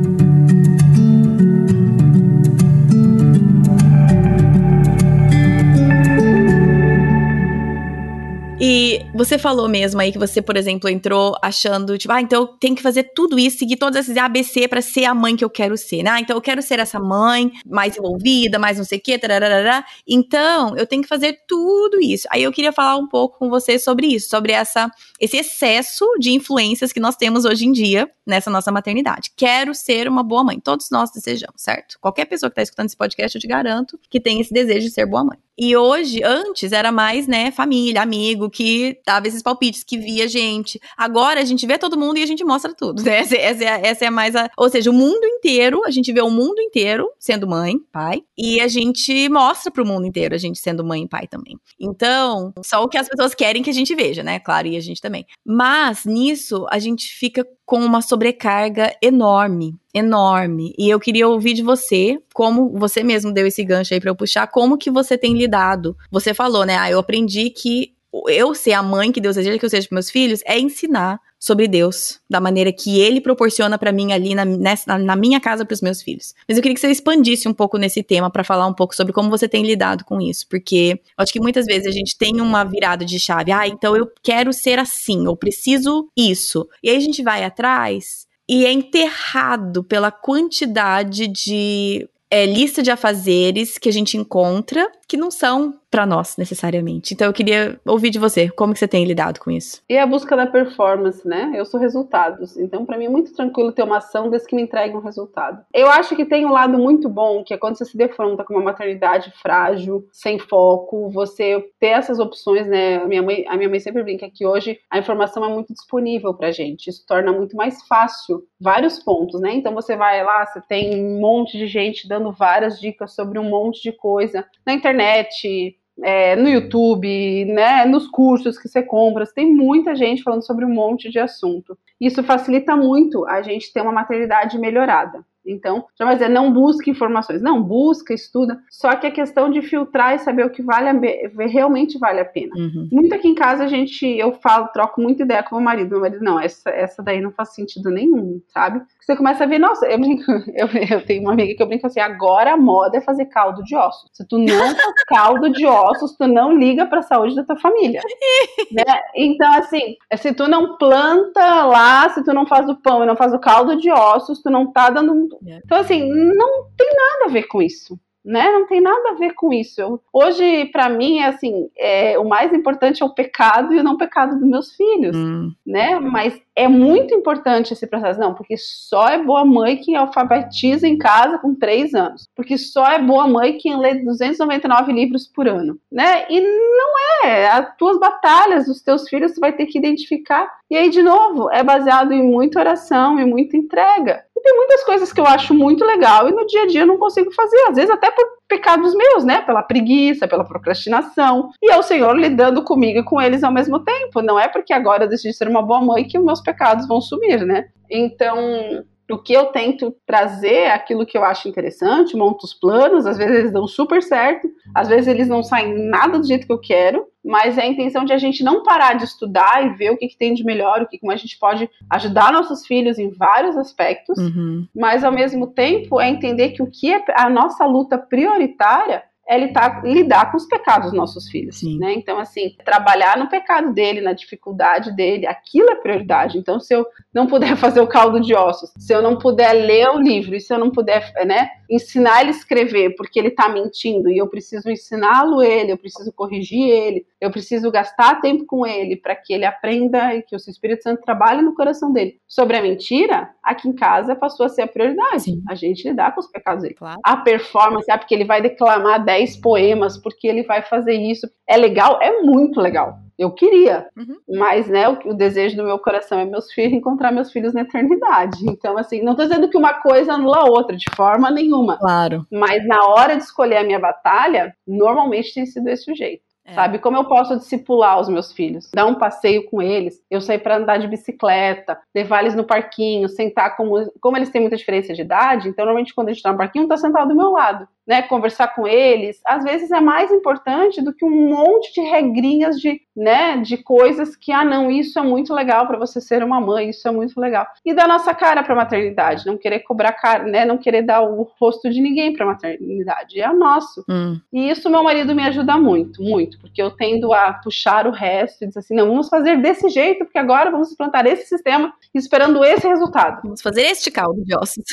E você falou mesmo aí que você, por exemplo, entrou achando, tipo, ah, então eu tenho que fazer tudo isso, seguir todas essas ABC para ser a mãe que eu quero ser, né? Ah, então eu quero ser essa mãe mais envolvida, mais não sei o quê, tararara. Então, eu tenho que fazer tudo isso. Aí eu queria falar um pouco com você sobre isso, sobre essa esse excesso de influências que nós temos hoje em dia nessa nossa maternidade. Quero ser uma boa mãe. Todos nós desejamos, certo? Qualquer pessoa que está escutando esse podcast, eu te garanto que tem esse desejo de ser boa mãe. E hoje, antes, era mais, né, família, amigo, que dava esses palpites, que via gente. Agora a gente vê todo mundo e a gente mostra tudo, né? Essa, essa, é, essa é mais a. Ou seja, o mundo inteiro, a gente vê o mundo inteiro sendo mãe, pai, e a gente mostra pro mundo inteiro a gente sendo mãe e pai também. Então, só o que as pessoas querem que a gente veja, né? Claro, e a gente também. Mas nisso, a gente fica com uma sobrecarga enorme, enorme. E eu queria ouvir de você, como você mesmo deu esse gancho aí para eu puxar, como que você tem lidado? Você falou, né? Ah, eu aprendi que eu ser a mãe que Deus deseja que eu seja para meus filhos é ensinar sobre Deus, da maneira que Ele proporciona para mim ali na, nessa, na minha casa para os meus filhos. Mas eu queria que você expandisse um pouco nesse tema para falar um pouco sobre como você tem lidado com isso, porque acho que muitas vezes a gente tem uma virada de chave. Ah, então eu quero ser assim, eu preciso isso. E aí a gente vai atrás e é enterrado pela quantidade de é, lista de afazeres que a gente encontra que não são para nós necessariamente. Então eu queria ouvir de você, como que você tem lidado com isso? E a busca da performance, né? Eu sou resultados. Então para mim é muito tranquilo ter uma ação desde que me entregue um resultado. Eu acho que tem um lado muito bom, que é quando você se defronta com uma maternidade frágil, sem foco, você ter essas opções, né? A minha mãe, a minha mãe sempre brinca que hoje a informação é muito disponível pra gente. Isso torna muito mais fácil vários pontos, né? Então você vai lá, você tem um monte de gente dando várias dicas sobre um monte de coisa na internet, é, no YouTube, né, nos cursos que você compra, tem muita gente falando sobre um monte de assunto. Isso facilita muito a gente ter uma maternidade melhorada. Então, já vai dizer, não busque informações. Não, busca, estuda. Só que a questão de filtrar e saber o que vale a, realmente vale a pena. Uhum. Muito aqui em casa a gente, eu falo, troco muita ideia com o meu marido. Meu marido, não, essa, essa daí não faz sentido nenhum, sabe? Você começa a ver, nossa, eu brinco, eu, eu tenho uma amiga que eu brinco assim, agora a moda é fazer caldo de ossos. Se tu não faz caldo de ossos, tu não liga pra saúde da tua família. né? Então, assim, se tu não planta lá, se tu não faz o pão e não faz o caldo de ossos, tu não tá dando. É. Então, assim, não tem nada a ver com isso né? Não tem nada a ver com isso. hoje, para mim, é assim, é, o mais importante é o pecado e o não pecado dos meus filhos, hum. né? Mas é muito importante esse processo, não, porque só é boa mãe quem alfabetiza em casa com três anos, porque só é boa mãe quem lê 299 livros por ano, né? E não é, as tuas batalhas, os teus filhos, tu vai ter que identificar. E aí, de novo, é baseado em muita oração e muita entrega tem muitas coisas que eu acho muito legal e no dia a dia eu não consigo fazer, às vezes até por pecados meus, né? Pela preguiça, pela procrastinação. E é o Senhor lidando comigo e com eles ao mesmo tempo. Não é porque agora eu decidi ser uma boa mãe que os meus pecados vão sumir, né? Então, o que eu tento trazer aquilo que eu acho interessante, monto os planos, às vezes eles dão super certo, às vezes eles não saem nada do jeito que eu quero, mas é a intenção de a gente não parar de estudar e ver o que, que tem de melhor, o que como a gente pode ajudar nossos filhos em vários aspectos, uhum. mas ao mesmo tempo é entender que o que é a nossa luta prioritária é lidar, lidar com os pecados dos nossos filhos, Sim. né? Então, assim, trabalhar no pecado dele, na dificuldade dele, aquilo é prioridade. Então, se eu não puder fazer o caldo de ossos, se eu não puder ler o livro, e se eu não puder, né, ensinar ele a escrever porque ele tá mentindo e eu preciso ensiná-lo ele, eu preciso corrigir ele, eu preciso gastar tempo com ele para que ele aprenda e que o Espírito Santo trabalhe no coração dele sobre a mentira, aqui em casa passou a ser a prioridade. Sim. A gente lidar com os pecados dele. Claro. A performance, ah, porque ele vai declamar 10 poemas, porque ele vai fazer isso. É legal? É muito legal. Eu queria, uhum. mas né, o, o, desejo do meu coração é meus filhos encontrar meus filhos na eternidade. Então, assim, não estou dizendo que uma coisa anula a outra, de forma nenhuma. Claro. Mas na hora de escolher a minha batalha, normalmente tem sido esse o jeito. É. Sabe? Como eu posso discipular os meus filhos? Dar um passeio com eles, eu sair para andar de bicicleta, levar eles no parquinho, sentar como. Como eles têm muita diferença de idade, então normalmente quando a gente tá no parquinho, tá sentado do meu lado né, conversar com eles, às vezes é mais importante do que um monte de regrinhas de, né, de coisas que, ah, não, isso é muito legal para você ser uma mãe, isso é muito legal. E dar nossa cara para maternidade, não querer cobrar cara, né, não querer dar o rosto de ninguém para maternidade, é o nosso. Hum. E isso meu marido me ajuda muito, muito, porque eu tendo a puxar o resto e dizer assim, não, vamos fazer desse jeito, porque agora vamos implantar esse sistema esperando esse resultado. Vamos fazer este caldo de ossos.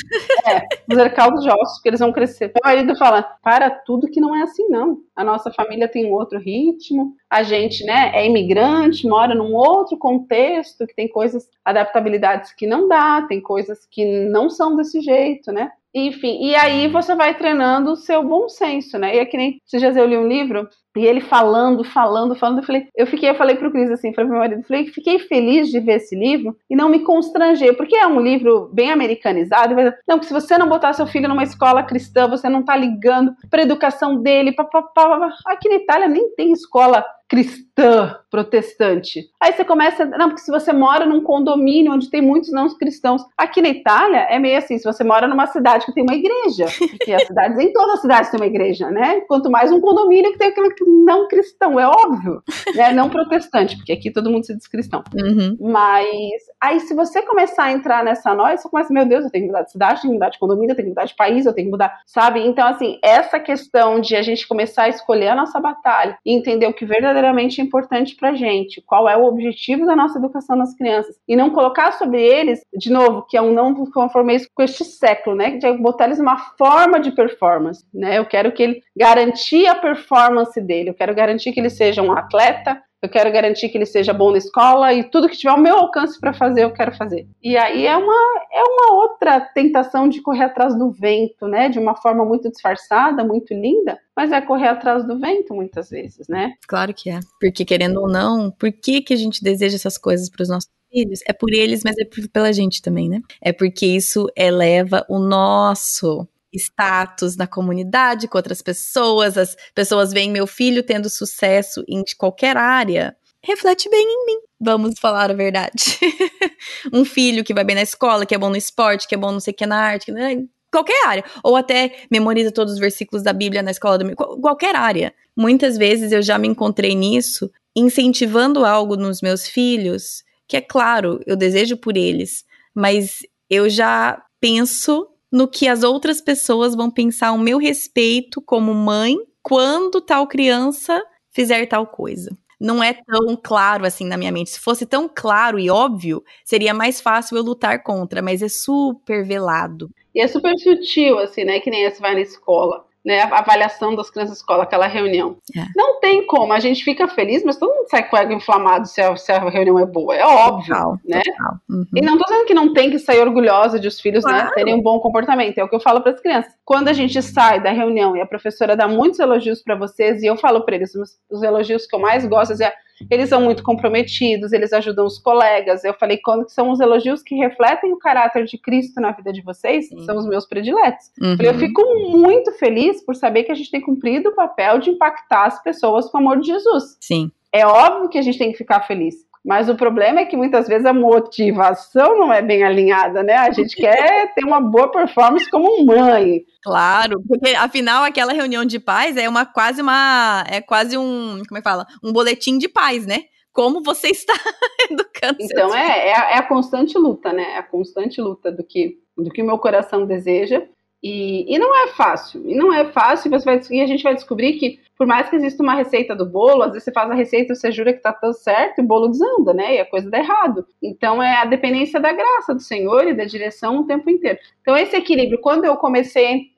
É, fazer caldo de ossos, porque eles vão crescer. Meu marido fala, para tudo que não é assim, não. A nossa família tem um outro ritmo, a gente, né, é imigrante, mora num outro contexto, que tem coisas, adaptabilidades que não dá, tem coisas que não são desse jeito, né? Enfim, e aí você vai treinando o seu bom senso, né? E é que nem esses dias eu li um livro e ele falando, falando, falando, eu falei, eu fiquei, eu falei pro Cris assim, falei pro meu marido, falei, fiquei feliz de ver esse livro e não me constranger, porque é um livro bem americanizado, não, que se você não botar seu filho numa escola cristã, você não tá ligando pra educação dele, papapá, aqui na Itália nem tem escola cristã protestante. Aí você começa, não, porque se você mora num condomínio onde tem muitos não cristãos, aqui na Itália é meio assim, se você mora numa cidade que tem uma igreja, porque as cidades, em todas as cidades tem uma igreja, né? Quanto mais um condomínio que tem aquilo não cristão, é óbvio, né? Não protestante, porque aqui todo mundo se diz cristão. Uhum. Mas aí se você começar a entrar nessa noia, você começa, meu Deus, eu tenho que mudar de cidade, eu tenho que mudar de condomínio, eu tenho que mudar de país, eu tenho que mudar, sabe? Então assim, essa questão de a gente começar a escolher a nossa batalha e entender o que verdadeiramente verdadeiramente importante para a gente, qual é o objetivo da nossa educação nas crianças, e não colocar sobre eles, de novo, que é um não conformismo com este século, né, de botar eles numa forma de performance, né, eu quero que ele garantir a performance dele, eu quero garantir que ele seja um atleta, eu quero garantir que ele seja bom na escola e tudo que tiver ao meu alcance para fazer, eu quero fazer. E aí é uma, é uma outra tentação de correr atrás do vento, né? De uma forma muito disfarçada, muito linda, mas é correr atrás do vento muitas vezes, né? Claro que é. Porque querendo ou não, por que, que a gente deseja essas coisas para os nossos filhos? É por eles, mas é por, pela gente também, né? É porque isso eleva o nosso status na comunidade com outras pessoas, as pessoas veem meu filho tendo sucesso em qualquer área, reflete bem em mim. Vamos falar a verdade. um filho que vai bem na escola, que é bom no esporte, que é bom não sei o que na arte, né? qualquer área. Ou até memoriza todos os versículos da Bíblia na escola do qualquer área. Muitas vezes eu já me encontrei nisso, incentivando algo nos meus filhos, que é claro, eu desejo por eles, mas eu já penso no que as outras pessoas vão pensar ao meu respeito como mãe quando tal criança fizer tal coisa. Não é tão claro assim na minha mente. Se fosse tão claro e óbvio, seria mais fácil eu lutar contra, mas é super velado. E é super sutil, assim, né? Que nem você vai na escola né, a avaliação das crianças escola, aquela reunião. É. Não tem como, a gente fica feliz, mas todo mundo sai com o ego inflamado se a, se a reunião é boa, é óbvio, total, né? Total. Uhum. E não tô dizendo que não tem que sair orgulhosa de os filhos, né, claro. né, terem um bom comportamento, é o que eu falo para as crianças. Quando a gente sai da reunião e a professora dá muitos elogios para vocês, e eu falo para eles, os elogios que eu mais gosto é eles são muito comprometidos, eles ajudam os colegas. Eu falei, quando são os elogios que refletem o caráter de Cristo na vida de vocês, Sim. são os meus prediletos. Uhum. Eu fico muito feliz por saber que a gente tem cumprido o papel de impactar as pessoas com o amor de Jesus. Sim. É óbvio que a gente tem que ficar feliz. Mas o problema é que muitas vezes a motivação não é bem alinhada, né? A gente quer ter uma boa performance como mãe. Claro, porque afinal aquela reunião de pais é uma quase uma é quase um, como é que fala? Um boletim de paz, né? Como você está educando. Então é, é a, é, a, constante luta, né? É a constante luta do que do que o meu coração deseja e, e não é fácil, e não é fácil, você vai, e a gente vai descobrir que, por mais que exista uma receita do bolo, às vezes você faz a receita, você jura que tá tudo certo, e o bolo desanda, né? E a coisa dá errado. Então é a dependência da graça do Senhor e da direção o tempo inteiro. Então, esse equilíbrio, quando eu comecei,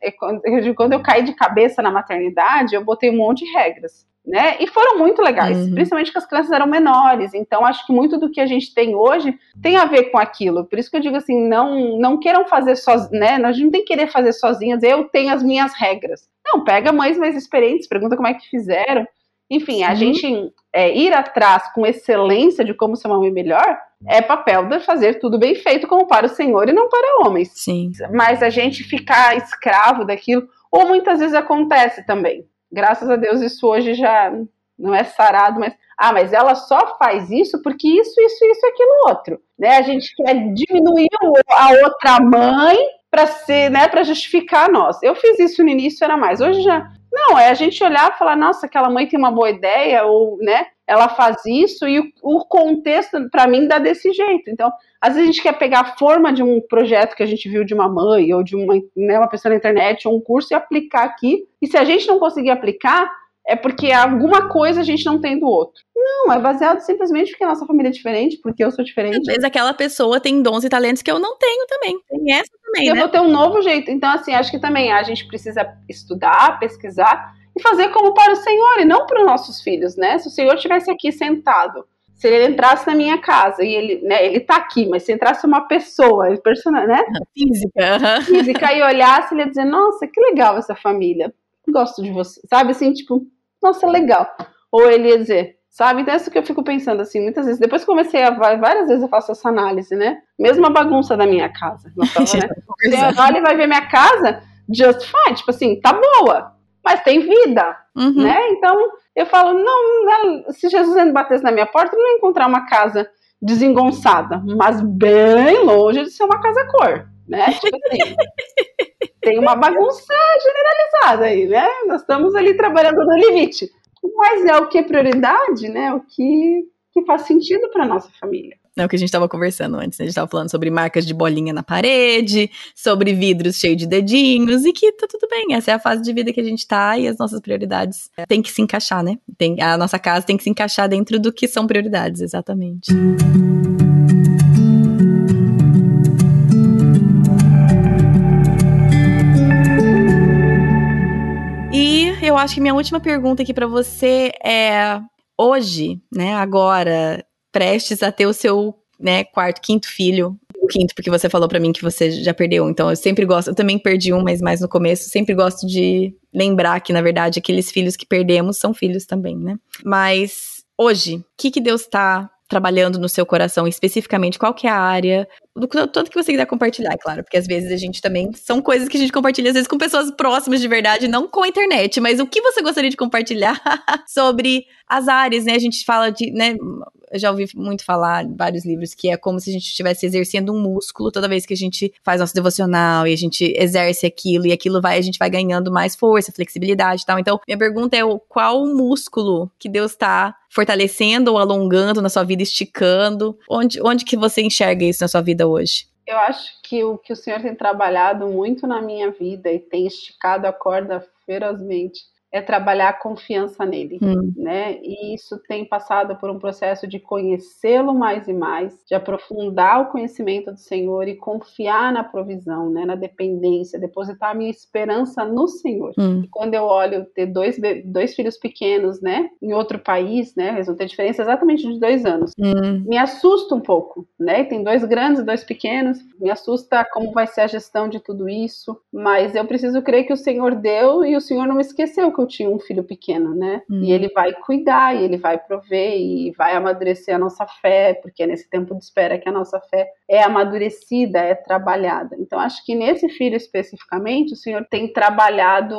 quando eu caí de cabeça na maternidade, eu botei um monte de regras né? E foram muito legais, uhum. principalmente que as crianças eram menores. Então, acho que muito do que a gente tem hoje tem a ver com aquilo. Por isso que eu digo assim, não não queiram fazer sozinhos, né? A gente não tem que querer fazer sozinhas. Eu tenho as minhas regras. Não, pega mães mais experientes, pergunta como é que fizeram. Enfim, a gente é, ir atrás com excelência de como ser uma mãe melhor é papel de fazer tudo bem feito como para o Senhor e não para homens. Sim. Mas a gente ficar escravo daquilo, ou muitas vezes acontece também graças a Deus isso hoje já não é sarado, mas ah, mas ela só faz isso porque isso, isso, isso, aquilo outro, né? A gente quer diminuir a outra mãe para ser, né, para justificar nós. Eu fiz isso no início era mais. Hoje já não, é a gente olhar e falar, nossa, aquela mãe tem uma boa ideia ou, né, ela faz isso e o, o contexto para mim dá desse jeito. Então, às vezes a gente quer pegar a forma de um projeto que a gente viu de uma mãe ou de uma, né, uma pessoa na internet ou um curso e aplicar aqui. E se a gente não conseguir aplicar, é porque alguma coisa a gente não tem do outro. Não, é baseado simplesmente porque a nossa família é diferente, porque eu sou diferente. Às vezes aquela pessoa tem dons e talentos que eu não tenho também. Tem essa também. E né? eu vou ter um novo jeito. Então, assim, acho que também a gente precisa estudar, pesquisar e fazer como para o Senhor e não para os nossos filhos, né? Se o Senhor estivesse aqui sentado se ele entrasse na minha casa e ele, né, ele tá aqui, mas se entrasse uma pessoa, persona, né? Física. Física e olhasse, ele ia dizer, nossa, que legal essa família. Gosto de você. Sabe assim, tipo, nossa, legal. Ou ele ia dizer, sabe? Então é isso que eu fico pensando assim, muitas vezes. Depois que comecei a várias vezes eu faço essa análise, né? Mesmo a bagunça da minha casa. Nossa, né? Você olha e vai ver minha casa just fine, tipo assim, tá boa, mas tem vida, uhum. né? Então eu falo, não, se Jesus ainda batesse na minha porta, eu não ia encontrar uma casa desengonçada, mas bem longe de ser uma casa cor, né? Tipo assim, tem uma bagunça generalizada aí, né? Nós estamos ali trabalhando no limite. Mas é o que é prioridade, né? O que, que faz sentido para nossa família. É o que a gente estava conversando antes, né? A gente estava falando sobre marcas de bolinha na parede, sobre vidros cheios de dedinhos, e que tá tudo bem, essa é a fase de vida que a gente tá e as nossas prioridades tem que se encaixar, né? Tem, a nossa casa tem que se encaixar dentro do que são prioridades, exatamente. E eu acho que minha última pergunta aqui para você é: hoje, né, agora, prestes a ter o seu né, quarto, quinto filho. O quinto, porque você falou para mim que você já perdeu. Então, eu sempre gosto. Eu também perdi um, mas mais no começo. Sempre gosto de lembrar que, na verdade, aqueles filhos que perdemos são filhos também, né? Mas hoje, o que, que Deus tá trabalhando no seu coração especificamente? Qual que é a área? Do tanto que você quiser compartilhar, é claro, porque às vezes a gente também são coisas que a gente compartilha às vezes com pessoas próximas de verdade, não com a internet, mas o que você gostaria de compartilhar sobre as áreas, né? A gente fala de, né, eu já ouvi muito falar em vários livros que é como se a gente estivesse exercendo um músculo toda vez que a gente faz nosso devocional e a gente exerce aquilo e aquilo vai, a gente vai ganhando mais força, flexibilidade e tal. Então, minha pergunta é qual músculo que Deus está fortalecendo ou alongando na sua vida, esticando? Onde, onde que você enxerga isso na sua vida hoje? Eu acho que o que o Senhor tem trabalhado muito na minha vida e tem esticado a corda ferozmente é trabalhar a confiança nele, hum. né? E isso tem passado por um processo de conhecê-lo mais e mais, de aprofundar o conhecimento do Senhor e confiar na provisão, né? Na dependência, depositar a minha esperança no Senhor. Hum. quando eu olho ter dois, dois filhos pequenos, né? Em outro país, né? Eles vão ter diferença exatamente de dois anos. Hum. Me assusta um pouco, né? Tem dois grandes e dois pequenos. Me assusta como vai ser a gestão de tudo isso. Mas eu preciso crer que o Senhor deu e o Senhor não esqueceu que tinha um filho pequeno, né? Hum. E ele vai cuidar, e ele vai prover, e vai amadurecer a nossa fé, porque é nesse tempo de espera que a nossa fé é amadurecida, é trabalhada. Então, acho que nesse filho especificamente, o Senhor tem trabalhado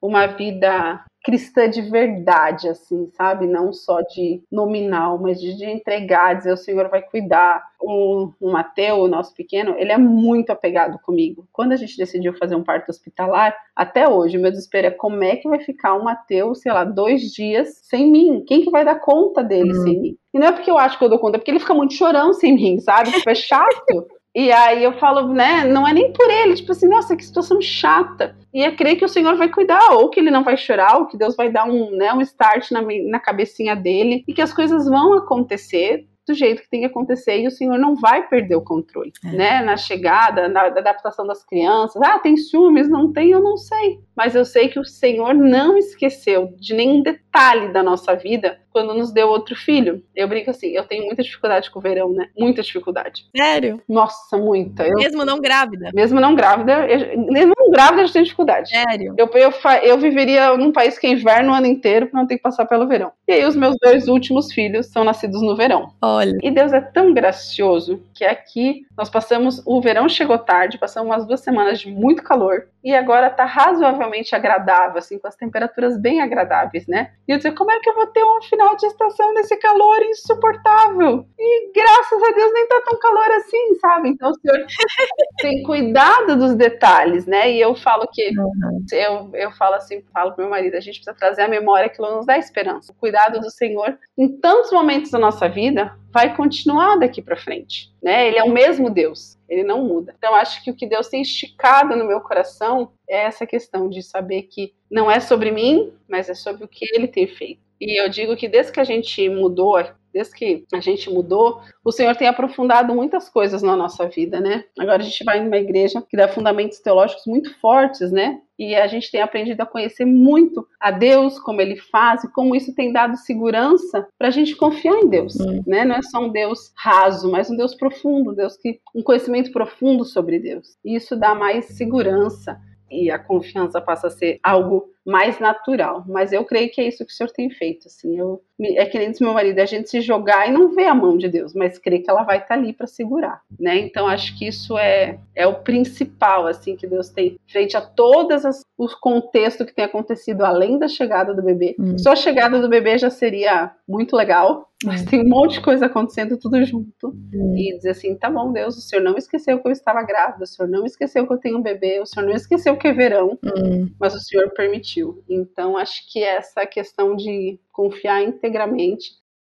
uma vida cristã de verdade, assim, sabe? Não só de nominal, mas de, de entregar, dizer o Senhor vai cuidar. O, o Mateu, o nosso pequeno, ele é muito apegado comigo. Quando a gente decidiu fazer um parto hospitalar, até hoje, o meu desespero é como é que vai ficar o Mateu, sei lá, dois dias sem mim? Quem que vai dar conta dele uhum. sem mim? E não é porque eu acho que eu dou conta, é porque ele fica muito chorão sem mim, sabe? Tipo, é chato. E aí eu falo, né, não é nem por ele, tipo assim, nossa, que situação chata. E é crer que o Senhor vai cuidar, ou que ele não vai chorar, ou que Deus vai dar um, né, um start na, na cabecinha dele, e que as coisas vão acontecer do jeito que tem que acontecer e o senhor não vai perder o controle, é. né? Na chegada, na adaptação das crianças. Ah, tem ciúmes? Não tem? Eu não sei. Mas eu sei que o Senhor não esqueceu de nenhum detalhe da nossa vida quando nos deu outro filho. Eu brinco assim, eu tenho muita dificuldade com o verão, né? Muita dificuldade. Sério? Nossa, muita. Eu, mesmo não grávida? Mesmo não grávida, eu, mesmo não grávida eu tenho dificuldade. Sério? Eu, eu, eu viveria num país que é inverno o ano inteiro pra não ter que passar pelo verão. E aí os meus dois últimos filhos são nascidos no verão. Olha. E Deus é tão gracioso que aqui nós passamos, o verão chegou tarde, passamos umas duas semanas de muito calor e agora tá razoavelmente agradável, assim, com as temperaturas bem agradáveis, né? E eu dizer, como é que eu vou ter um final de estação nesse calor insuportável? E graças a Deus nem tá tão calor assim, sabe? Então o senhor tem cuidado dos detalhes, né? E eu falo que, uhum. eu, eu falo assim, falo pro meu marido, a gente precisa trazer a memória que nos dá esperança. O cuidado do Senhor em tantos momentos da nossa vida vai continuar daqui para frente, né? Ele é o mesmo Deus, ele não muda. Então acho que o que Deus tem esticado no meu coração é essa questão de saber que não é sobre mim, mas é sobre o que ele tem feito. E eu digo que desde que a gente mudou, desde que a gente mudou, o Senhor tem aprofundado muitas coisas na nossa vida, né? Agora a gente vai numa igreja que dá fundamentos teológicos muito fortes, né? E a gente tem aprendido a conhecer muito a Deus, como Ele faz e como isso tem dado segurança para a gente confiar em Deus, hum. né? Não é só um Deus raso, mas um Deus profundo, um Deus que um conhecimento profundo sobre Deus. E isso dá mais segurança e a confiança passa a ser algo mais natural. Mas eu creio que é isso que o Senhor tem feito. Assim, eu, é que nem diz meu marido, a gente se jogar e não vê a mão de Deus, mas crê que ela vai estar tá ali para segurar, né? Então acho que isso é, é o principal assim que Deus tem frente a todas as os contextos que tem acontecido além da chegada do bebê. Hum. Só a chegada do bebê já seria muito legal, mas hum. tem um monte de coisa acontecendo tudo junto. Hum. E dizer assim, tá bom, Deus, o Senhor não esqueceu que eu estava grávida, o Senhor não esqueceu que eu tenho um bebê, o Senhor não esqueceu que é verão, hum. mas o Senhor permitiu então, acho que essa questão de confiar integramente.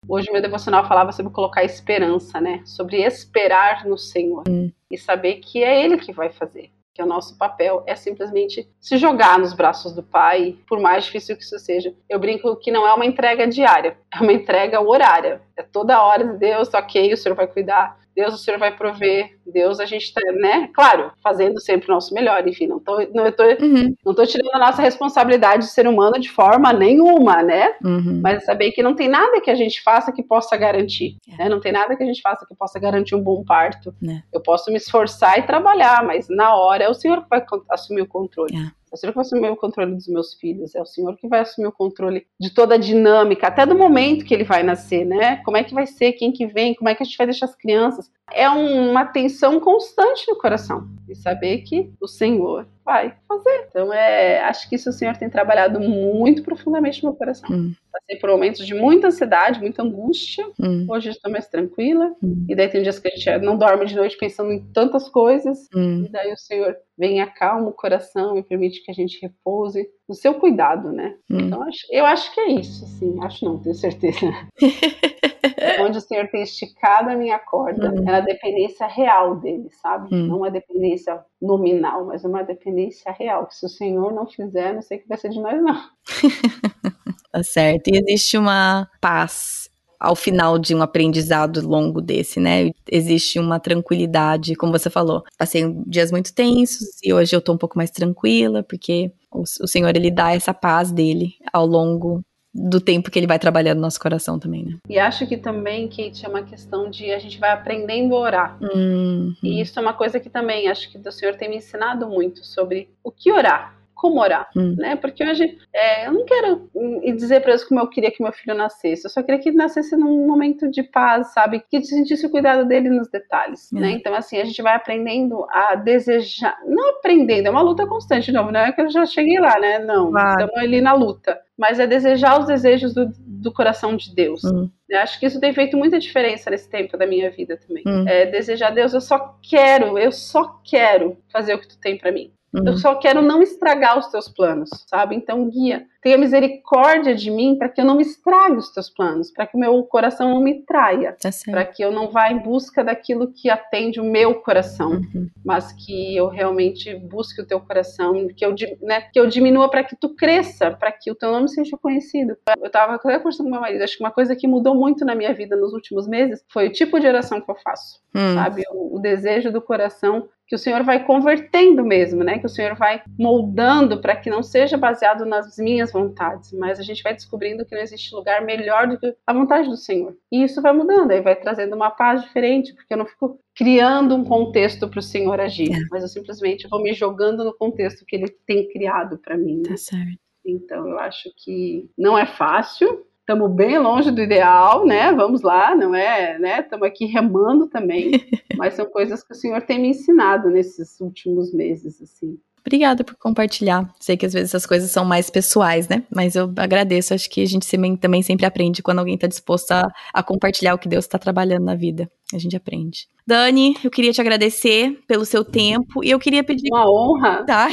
Hoje, meu devocional falava sobre colocar esperança, né? Sobre esperar no Senhor hum. e saber que é Ele que vai fazer. Que o nosso papel é simplesmente se jogar nos braços do Pai, por mais difícil que isso seja. Eu brinco que não é uma entrega diária, é uma entrega horária. É toda hora, Deus, ok, o Senhor vai cuidar, Deus, o Senhor vai prover. Deus, a gente está, né? Claro, fazendo sempre o nosso melhor. Enfim, não tô, não, tô, uhum. não tô tirando a nossa responsabilidade de ser humano de forma nenhuma, né? Uhum. Mas saber que não tem nada que a gente faça que possa garantir. É. Né? Não tem nada que a gente faça que possa garantir um bom parto. É. Eu posso me esforçar e trabalhar, mas na hora é o Senhor que vai assumir o controle. É. É o Senhor que vai assumir o controle dos meus filhos, é o Senhor que vai assumir o controle de toda a dinâmica, até do momento que ele vai nascer, né? Como é que vai ser, quem que vem, como é que a gente vai deixar as crianças. É uma tensão constante no coração, e saber que o Senhor vai fazer. Então, é, acho que isso o Senhor tem trabalhado muito profundamente no meu coração. Hum. passei por momentos de muita ansiedade, muita angústia. Hum. Hoje estou mais tranquila. Hum. E daí tem dias que a gente não dorme de noite pensando em tantas coisas. Hum. E daí o Senhor vem acalma o coração e permite que a gente repouse no seu cuidado, né? Hum. Então eu acho que é isso, assim. Acho não, tenho certeza. Onde o Senhor tem esticado a minha corda hum. é na dependência real dele, sabe? Hum. Não uma dependência nominal, mas uma dependência real. Que se o Senhor não fizer, não sei o que vai ser de nós, não. tá certo. E existe uma paz ao final de um aprendizado longo desse, né? Existe uma tranquilidade, como você falou. Passei dias muito tensos e hoje eu tô um pouco mais tranquila, porque o, o Senhor, ele dá essa paz dele ao longo do tempo que ele vai trabalhando no nosso coração também, né? E acho que também, Kate, é uma questão de a gente vai aprendendo a orar. Uhum. E isso é uma coisa que também acho que o Senhor tem me ensinado muito sobre o que orar como orar, hum. né? Porque hoje é, eu não quero dizer para Deus como eu queria que meu filho nascesse, eu só queria que ele nascesse num momento de paz, sabe? Que sentisse o cuidado dele nos detalhes, né? Então, assim, a gente vai aprendendo a desejar, não aprendendo, é uma luta constante, de novo, não é que eu já cheguei lá, né? Não, claro. estamos ali na luta, mas é desejar os desejos do, do coração de Deus. Hum. Eu acho que isso tem feito muita diferença nesse tempo da minha vida também. Hum. É desejar Deus, eu só quero, eu só quero fazer o que tu tem para mim. Uhum. Eu só quero não estragar os teus planos, sabe? Então, guia, tenha misericórdia de mim para que eu não estrague os teus planos, para que o meu coração não me traia, tá para que eu não vá em busca daquilo que atende o meu coração, uhum. mas que eu realmente busque o teu coração, que eu, né, que eu diminua para que tu cresça, para que o teu nome seja conhecido. Eu estava conversando com meu marido, acho que uma coisa que mudou muito na minha vida nos últimos meses foi o tipo de oração que eu faço, uhum. sabe? O, o desejo do coração que o Senhor vai convertendo mesmo, né? Que o Senhor vai moldando para que não seja baseado nas minhas vontades, mas a gente vai descobrindo que não existe lugar melhor do que a vontade do Senhor. E isso vai mudando, aí vai trazendo uma paz diferente, porque eu não fico criando um contexto para o Senhor agir, é. mas eu simplesmente vou me jogando no contexto que Ele tem criado para mim. Né? Tá certo. Então eu acho que não é fácil, estamos bem longe do ideal, né? Vamos lá, não é, né? Estamos aqui remando também, mas são coisas que o Senhor tem me ensinado nesses últimos meses, assim. Obrigada por compartilhar. Sei que às vezes essas coisas são mais pessoais, né? Mas eu agradeço. Acho que a gente também sempre aprende quando alguém está disposto a, a, compartilhar o que Deus está trabalhando na vida. A gente aprende. Dani, eu queria te agradecer pelo seu tempo e eu queria pedir. Uma honra. Tá.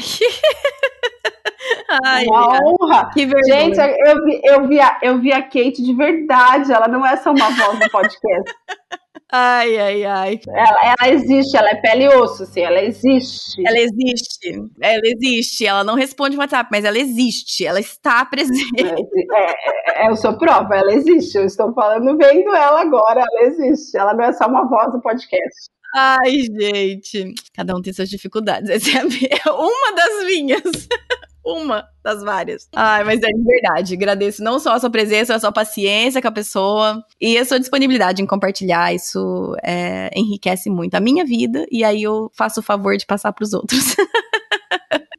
Ai, uma honra. Que Gente, eu vi, eu, vi a, eu vi a Kate de verdade. Ela não é só uma voz do podcast. Ai, ai, ai. Ela, ela existe, ela é pele e osso, assim, ela existe. Ela existe, ela existe. Ela não responde WhatsApp, mas ela existe, ela está presente. É, é, é, eu sou prova, ela existe. Eu estou falando, vendo ela agora, ela existe. Ela não é só uma voz do podcast. Ai, gente. Cada um tem suas dificuldades. Essa é uma das minhas. Uma das várias. Ai, mas é de verdade. Agradeço não só a sua presença, a sua paciência com a pessoa e a sua disponibilidade em compartilhar. Isso é, enriquece muito a minha vida e aí eu faço o favor de passar para os outros.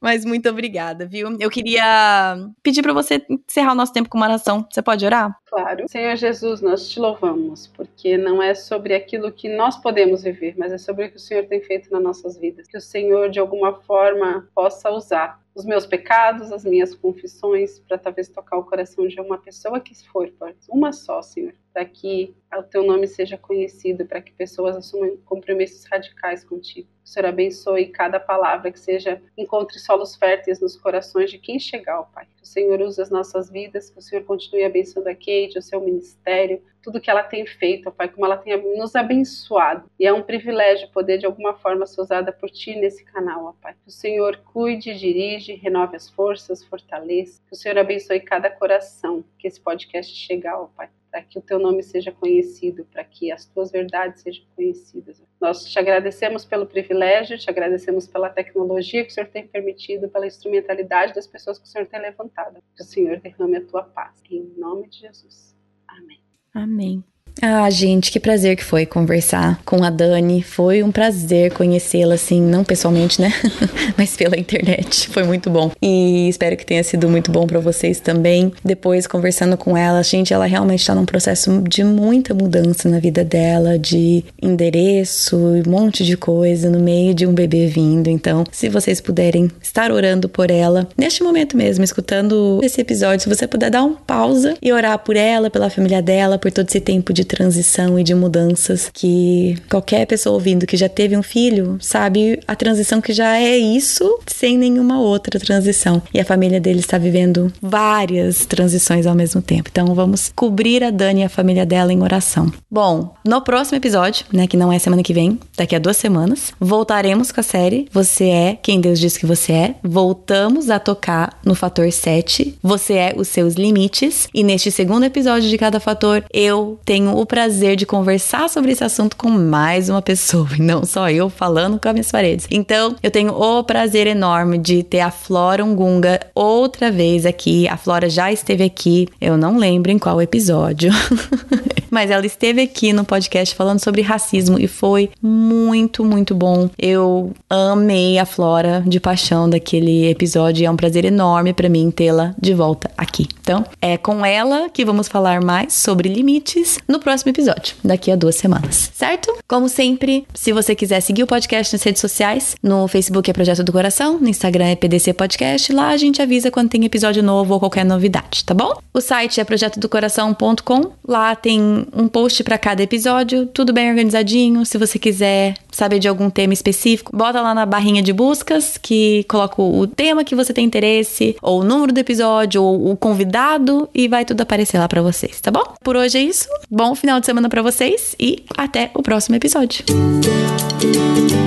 Mas muito obrigada, viu? Eu queria pedir para você encerrar o nosso tempo com uma oração. Você pode orar? Claro. Senhor Jesus, nós te louvamos, porque não é sobre aquilo que nós podemos viver, mas é sobre o que o Senhor tem feito nas nossas vidas. Que o Senhor, de alguma forma, possa usar os meus pecados, as minhas confissões, para talvez tocar o coração de uma pessoa que for, uma só, Senhor, para que o teu nome seja conhecido, para que pessoas assumam compromissos radicais contigo. O Senhor abençoe cada palavra que seja encontre solos férteis nos corações de quem chegar, ó Pai. Que o Senhor use as nossas vidas, que o Senhor continue abençoando a Kate, o seu ministério, tudo que ela tem feito, ó Pai, como ela tem nos abençoado. E é um privilégio poder de alguma forma ser usada por Ti nesse canal, ó Pai. Que o Senhor cuide, dirige, renove as forças, fortaleça. Que o Senhor abençoe cada coração que esse podcast chegar, ó Pai para que o teu nome seja conhecido, para que as tuas verdades sejam conhecidas. Nós te agradecemos pelo privilégio, te agradecemos pela tecnologia que o Senhor tem permitido, pela instrumentalidade das pessoas que o Senhor tem levantado. Que o Senhor derrame a tua paz. Em nome de Jesus. Amém. Amém. Ah, gente, que prazer que foi conversar com a Dani. Foi um prazer conhecê-la, assim, não pessoalmente, né? Mas pela internet. Foi muito bom. E espero que tenha sido muito bom para vocês também. Depois, conversando com ela, gente, ela realmente tá num processo de muita mudança na vida dela, de endereço, um monte de coisa no meio de um bebê vindo. Então, se vocês puderem estar orando por ela, neste momento mesmo, escutando esse episódio, se você puder dar um pausa e orar por ela, pela família dela, por todo esse tempo de transição e de mudanças que qualquer pessoa ouvindo que já teve um filho sabe a transição que já é isso sem nenhuma outra transição. E a família dele está vivendo várias transições ao mesmo tempo. Então vamos cobrir a Dani e a família dela em oração. Bom, no próximo episódio, né, que não é semana que vem, daqui a duas semanas, voltaremos com a série Você é quem Deus diz que você é. Voltamos a tocar no fator 7. Você é os seus limites. E neste segundo episódio de cada fator, eu tenho o prazer de conversar sobre esse assunto com mais uma pessoa, e não só eu falando com as minhas paredes. Então, eu tenho o prazer enorme de ter a Flora Ungunga outra vez aqui. A Flora já esteve aqui, eu não lembro em qual episódio. Mas ela esteve aqui no podcast falando sobre racismo e foi muito, muito bom. Eu amei a Flora de paixão daquele episódio e é um prazer enorme para mim tê-la de volta aqui. Então, é com ela que vamos falar mais sobre limites no episódio, daqui a duas semanas, certo? Como sempre, se você quiser seguir o podcast nas redes sociais, no Facebook é Projeto do Coração, no Instagram é PDC Podcast, lá a gente avisa quando tem episódio novo ou qualquer novidade, tá bom? O site é projetodocoração.com, lá tem um post para cada episódio, tudo bem organizadinho. Se você quiser saber de algum tema específico, bota lá na barrinha de buscas que coloca o tema que você tem interesse, ou o número do episódio, ou o convidado e vai tudo aparecer lá para vocês, tá bom? Por hoje é isso. Bom final de semana para vocês e até o próximo episódio.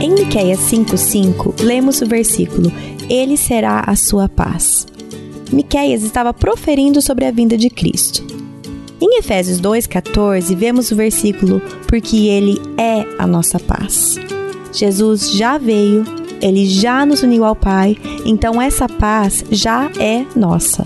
Em Miqueias 5:5, lemos o versículo: Ele será a sua paz. Miqueias estava proferindo sobre a vinda de Cristo. Em Efésios 2,14, vemos o versículo: Porque Ele é a nossa paz. Jesus já veio, Ele já nos uniu ao Pai, então essa paz já é nossa.